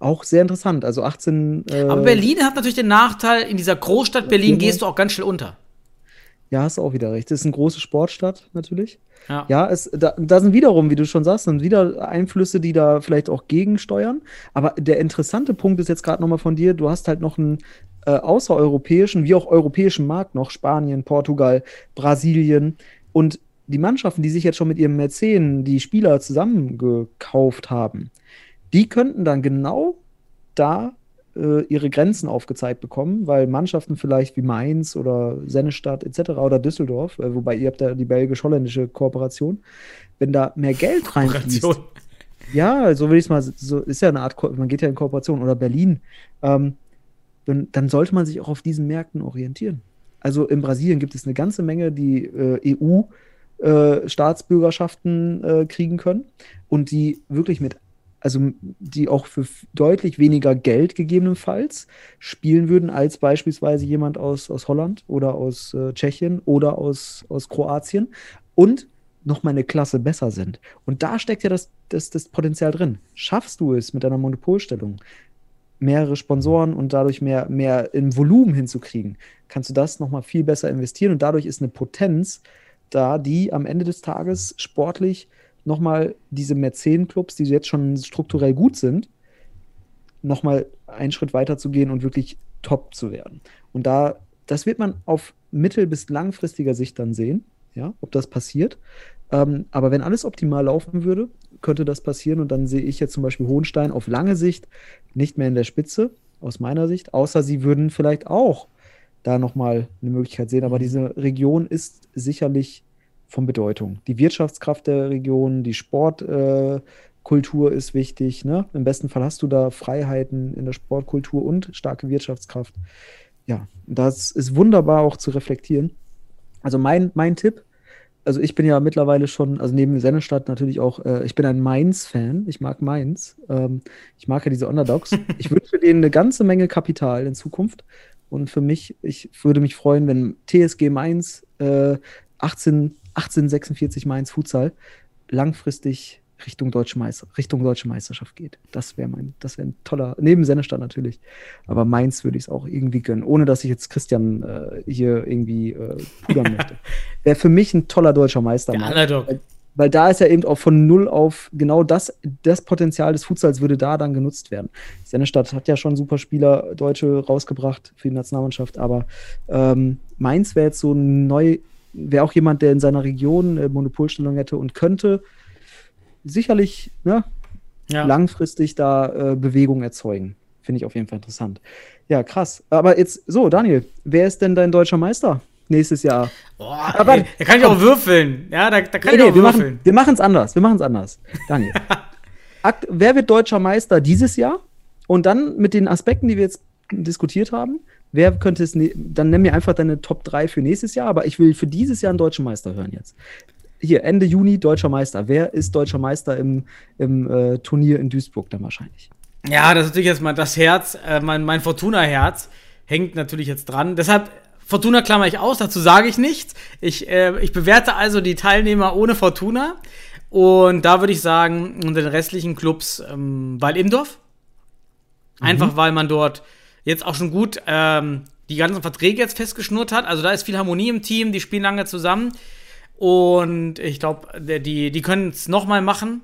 Auch sehr interessant. Also 18. Äh, Aber Berlin hat natürlich den Nachteil, in dieser Großstadt Berlin gehst du auch ganz schnell unter. Ja, hast du auch wieder recht. Das ist eine große Sportstadt natürlich. Ja, ja es, da, da, sind wiederum, wie du schon sagst, sind wieder Einflüsse, die da vielleicht auch gegensteuern. Aber der interessante Punkt ist jetzt gerade nochmal von dir, du hast halt noch einen äh, außereuropäischen, wie auch europäischen Markt noch, Spanien, Portugal, Brasilien. Und die Mannschaften, die sich jetzt schon mit ihrem Mäzen die Spieler zusammengekauft haben, die könnten dann genau da äh, ihre Grenzen aufgezeigt bekommen, weil Mannschaften vielleicht wie Mainz oder Sennestadt etc. oder Düsseldorf, äh, wobei ihr habt da die belgisch-holländische Kooperation, wenn da mehr Geld reinfließt. Ja, so will ich es mal, so ist ja eine Art, man geht ja in Kooperation oder Berlin, ähm, dann, dann sollte man sich auch auf diesen Märkten orientieren. Also in Brasilien gibt es eine ganze Menge, die äh, EU äh, Staatsbürgerschaften äh, kriegen können und die wirklich mit, also die auch für deutlich weniger Geld gegebenenfalls spielen würden, als beispielsweise jemand aus, aus Holland oder aus äh, Tschechien oder aus, aus Kroatien und noch mal eine Klasse besser sind. Und da steckt ja das, das, das Potenzial drin. Schaffst du es mit deiner Monopolstellung, mehrere Sponsoren und dadurch mehr, mehr im Volumen hinzukriegen, kannst du das noch mal viel besser investieren und dadurch ist eine Potenz da, die am Ende des Tages sportlich nochmal diese Mäzen-Clubs, die jetzt schon strukturell gut sind, nochmal einen Schritt weiter zu gehen und wirklich top zu werden. Und da, das wird man auf mittel- bis langfristiger Sicht dann sehen, ja, ob das passiert. Ähm, aber wenn alles optimal laufen würde, könnte das passieren. Und dann sehe ich jetzt zum Beispiel Hohenstein auf lange Sicht nicht mehr in der Spitze, aus meiner Sicht, außer sie würden vielleicht auch da nochmal eine Möglichkeit sehen. Aber mhm. diese Region ist sicherlich von Bedeutung. Die Wirtschaftskraft der Region, die Sportkultur äh, ist wichtig. Ne? Im besten Fall hast du da Freiheiten in der Sportkultur und starke Wirtschaftskraft. Ja, das ist wunderbar auch zu reflektieren. Also mein, mein Tipp, also ich bin ja mittlerweile schon, also neben Sennestadt natürlich auch, äh, ich bin ein Mainz-Fan. Ich mag Mainz. Ähm, ich mag ja diese Underdogs. ich wünsche denen eine ganze Menge Kapital in Zukunft. Und für mich, ich würde mich freuen, wenn TSG Mainz äh, 18, 1846 Mainz Futsal langfristig Richtung deutsche, Meister, Richtung deutsche Meisterschaft geht. Das wäre mein, das wäre ein toller, neben Sennestadt natürlich. Aber Mainz würde ich es auch irgendwie gönnen, ohne dass ich jetzt Christian äh, hier irgendwie äh, pudern möchte. Wäre für mich ein toller deutscher Meister. Underdog. Weil, weil da ist ja eben auch von null auf genau das, das Potenzial des Futsals würde da dann genutzt werden. Sennestadt hat ja schon super Spieler, Deutsche rausgebracht für die Nationalmannschaft, aber ähm, Mainz wäre jetzt so neu, wäre auch jemand, der in seiner Region äh, Monopolstellung hätte und könnte sicherlich ne, Ja. langfristig da äh, Bewegung erzeugen. Finde ich auf jeden Fall interessant. Ja, krass. Aber jetzt, so, Daniel, wer ist denn dein deutscher Meister nächstes Jahr? Boah, Aber- ey, da kann ich auch würfeln. Ja, da, da kann Nee, ich auch wir würfeln. machen wir machen es anders. Wir machen es anders. Daniel. Akt, wer wird deutscher Meister dieses Jahr? Und dann mit den Aspekten, die wir jetzt diskutiert haben, wer könnte es, ne- dann nenn mir einfach deine Top 3 für nächstes Jahr, aber ich will für dieses Jahr einen deutschen Meister hören jetzt. Hier, Ende Juni deutscher Meister. Wer ist deutscher Meister im, im äh, Turnier in Duisburg dann wahrscheinlich? Ja, das ist natürlich jetzt mal das Herz, äh, mein, mein Fortuna-Herz hängt natürlich jetzt dran. Deshalb, Fortuna klammer ich aus, dazu sage ich nichts. Ich, äh, ich bewerte also die Teilnehmer ohne Fortuna. Und da würde ich sagen, unter den restlichen Clubs, ähm, weil Imdorf. Einfach weil man dort jetzt auch schon gut ähm, die ganzen Verträge jetzt festgeschnurrt hat. Also da ist viel Harmonie im Team, die spielen lange zusammen. Und ich glaube, die, die können es nochmal machen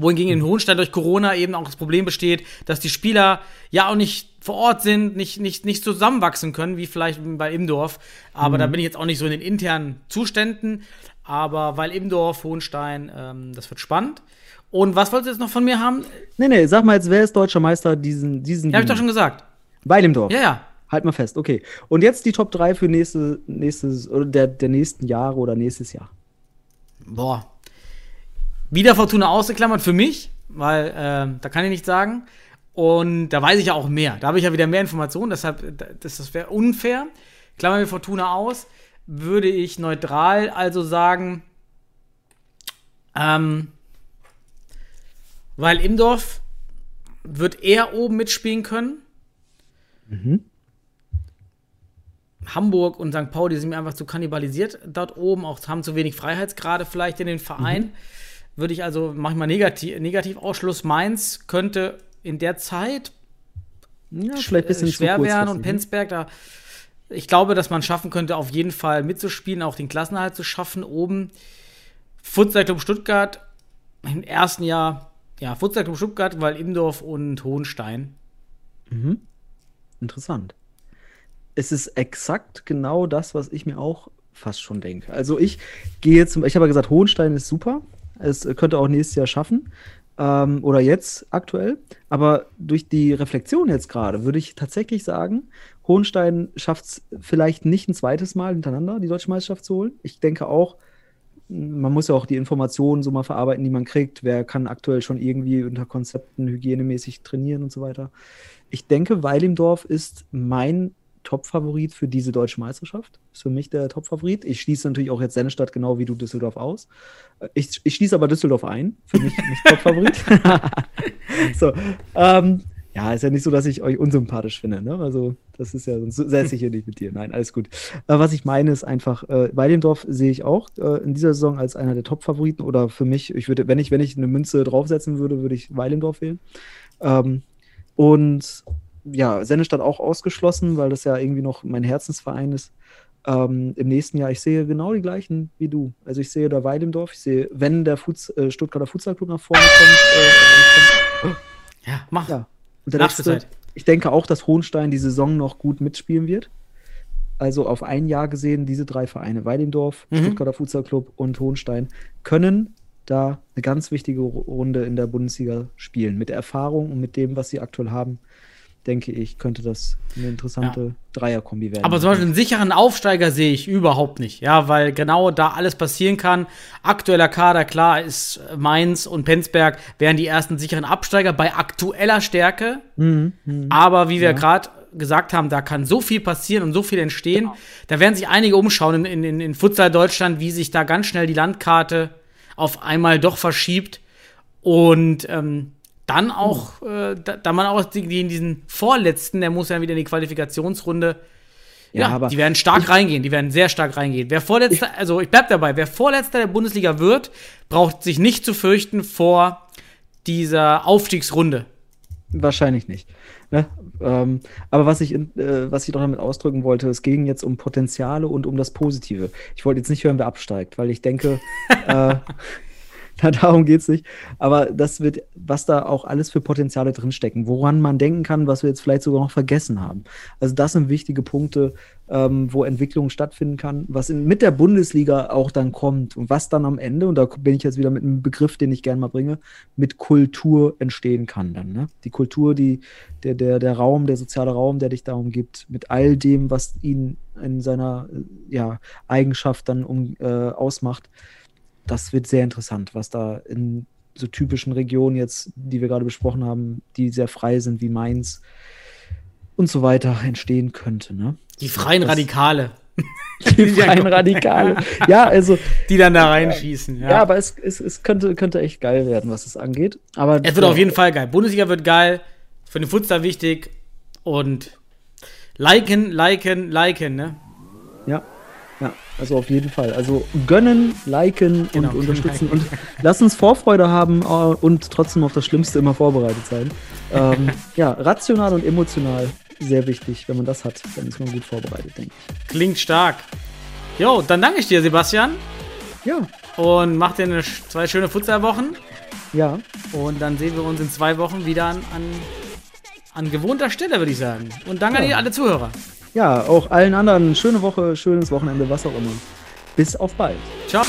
wohingegen in Hohenstein durch Corona eben auch das Problem besteht, dass die Spieler ja auch nicht vor Ort sind, nicht, nicht, nicht zusammenwachsen können, wie vielleicht bei Imdorf. Aber da bin ich jetzt auch nicht so in den internen Zuständen. Aber weil Imdorf, Hohenstein, ähm, das wird spannend. Und was wolltest du jetzt noch von mir haben? Nee, nee, sag mal jetzt, wer ist deutscher Meister diesen, diesen Ja, hab ich doch schon gesagt. Weil im Dorf. Ja, ja. Halt mal fest, okay. Und jetzt die Top 3 für nächste, nächstes, oder der, der nächsten Jahre oder nächstes Jahr. Boah. Wieder Fortuna ausgeklammert für mich, weil äh, da kann ich nichts sagen. Und da weiß ich ja auch mehr. Da habe ich ja wieder mehr Informationen, deshalb, das, das wäre unfair. Klammern wir Fortuna aus. Würde ich neutral also sagen, ähm, weil Imdorf wird eher oben mitspielen können. Hamburg und St. Pauli sind mir einfach zu kannibalisiert dort oben, auch haben zu wenig Freiheitsgrade vielleicht in den Verein. Würde ich also manchmal negativ, Negativausschluss. Mainz könnte in der Zeit Ja, vielleicht ein bisschen schwer werden und ne? Penzberg da. Ich glaube, dass man schaffen könnte, auf jeden Fall mitzuspielen, auch den Klassenerhalt zu schaffen. Oben Futsal Club Stuttgart im ersten Jahr, ja, Futsal Club Stuttgart, weil Imdorf und Hohenstein. Interessant. Es ist exakt genau das, was ich mir auch fast schon denke. Also ich gehe zum, ich habe ja gesagt, Hohenstein ist super. Es könnte auch nächstes Jahr schaffen. Ähm, oder jetzt aktuell. Aber durch die Reflexion jetzt gerade würde ich tatsächlich sagen, Hohenstein schafft es vielleicht nicht ein zweites Mal hintereinander, die deutsche Meisterschaft zu holen. Ich denke auch, man muss ja auch die Informationen so mal verarbeiten, die man kriegt. Wer kann aktuell schon irgendwie unter Konzepten hygienemäßig trainieren und so weiter. Ich denke, Weilimdorf ist mein Top-Favorit für diese deutsche Meisterschaft. Ist für mich der Top-Favorit. Ich schließe natürlich auch jetzt Sennestadt genau wie du Düsseldorf aus. Ich, ich schließe aber Düsseldorf ein. Für mich nicht Top-Favorit. so, ähm, ja, ist ja nicht so, dass ich euch unsympathisch finde. Ne? Also, das ist ja, sonst setze ich hier nicht mit dir. Nein, alles gut. Äh, was ich meine, ist einfach, äh, Weilendorf sehe ich auch äh, in dieser Saison als einer der Top-Favoriten. Oder für mich, ich würde, wenn ich, wenn ich eine Münze draufsetzen würde, würde ich Weilendorf wählen. Ähm, und ja, Sennestadt auch ausgeschlossen, weil das ja irgendwie noch mein Herzensverein ist. Ähm, Im nächsten Jahr, ich sehe genau die gleichen wie du. Also ich sehe da Weidemdorf, ich sehe, wenn der Futs, äh, Stuttgarter Futsalclub nach vorne kommt, äh, Ja, mach. ja. Und der letzte. Ich denke auch, dass Hohenstein die Saison noch gut mitspielen wird. Also auf ein Jahr gesehen, diese drei Vereine, Weidendorf, Mhm. Stuttgarter Futsalclub und Hohenstein, können da eine ganz wichtige Ru- Runde in der Bundesliga spielen. Mit der Erfahrung und mit dem, was sie aktuell haben, denke ich, könnte das eine interessante Dreierkombi werden. Aber zum Beispiel einen sicheren Aufsteiger sehe ich überhaupt nicht. Ja, weil genau da alles passieren kann. Aktueller Kader, klar, ist Mainz und Penzberg wären die ersten sicheren Absteiger bei aktueller Stärke. Mhm, mhm. Aber wie wir gerade gesagt haben, da kann so viel passieren und so viel entstehen. Genau. Da werden sich einige umschauen in, in, in Futsal Deutschland, wie sich da ganz schnell die Landkarte auf einmal doch verschiebt. Und ähm, dann auch, äh, da, da man auch die, die in diesen vorletzten, der muss ja wieder in die Qualifikationsrunde, Ja, aber die werden stark reingehen, die werden sehr stark reingehen. Wer vorletzter, also ich bleib dabei, wer vorletzter der Bundesliga wird, braucht sich nicht zu fürchten vor dieser Aufstiegsrunde. Wahrscheinlich nicht. Ne? Ähm, aber was ich, äh, was ich doch damit ausdrücken wollte, es ging jetzt um Potenziale und um das Positive. Ich wollte jetzt nicht hören, wer absteigt, weil ich denke, äh, na, darum geht es nicht. Aber das wird, was da auch alles für Potenziale drinstecken, woran man denken kann, was wir jetzt vielleicht sogar noch vergessen haben. Also das sind wichtige Punkte, ähm, wo Entwicklung stattfinden kann, was in, mit der Bundesliga auch dann kommt und was dann am Ende, und da bin ich jetzt wieder mit einem Begriff, den ich gerne mal bringe, mit Kultur entstehen kann dann. Ne? Die Kultur, die, der, der, der Raum, der soziale Raum, der dich da umgibt, mit all dem, was ihn in seiner äh, ja, Eigenschaft dann um, äh, ausmacht, das wird sehr interessant, was da in so typischen Regionen jetzt, die wir gerade besprochen haben, die sehr frei sind, wie Mainz und so weiter, entstehen könnte. Ne? Die freien Das- Radikale, Die freien Radikale. Ja, also, die dann da reinschießen. ja, Ja. aber es, es, es könnte, könnte echt geil werden, was es angeht. Aber es wird auf jeden Fall geil. Bundesliga wird geil, für den Futsal wichtig und liken, liken, liken, ne? Ja, ja, also auf jeden Fall. Also gönnen, liken Genau, und unterstützen und lass uns Vorfreude haben äh, und trotzdem auf das Schlimmste immer vorbereitet sein. Ähm, ja, rational und emotional sehr wichtig. Wenn man das hat, dann ist man gut vorbereitet, denke Klingt stark. Jo, dann danke ich dir, Sebastian. ich. Ja, Und mach dir eine, zwei schöne Futsalwochen. ja, Und dann sehen wir uns in zwei Wochen wieder an, an, an gewohnter Stelle, würde ich sagen. Und danke an Ja. die alle Zuhörer. Ja, auch allen anderen schöne Woche, schönes Wochenende, was auch immer. Bis auf bald. Ciao.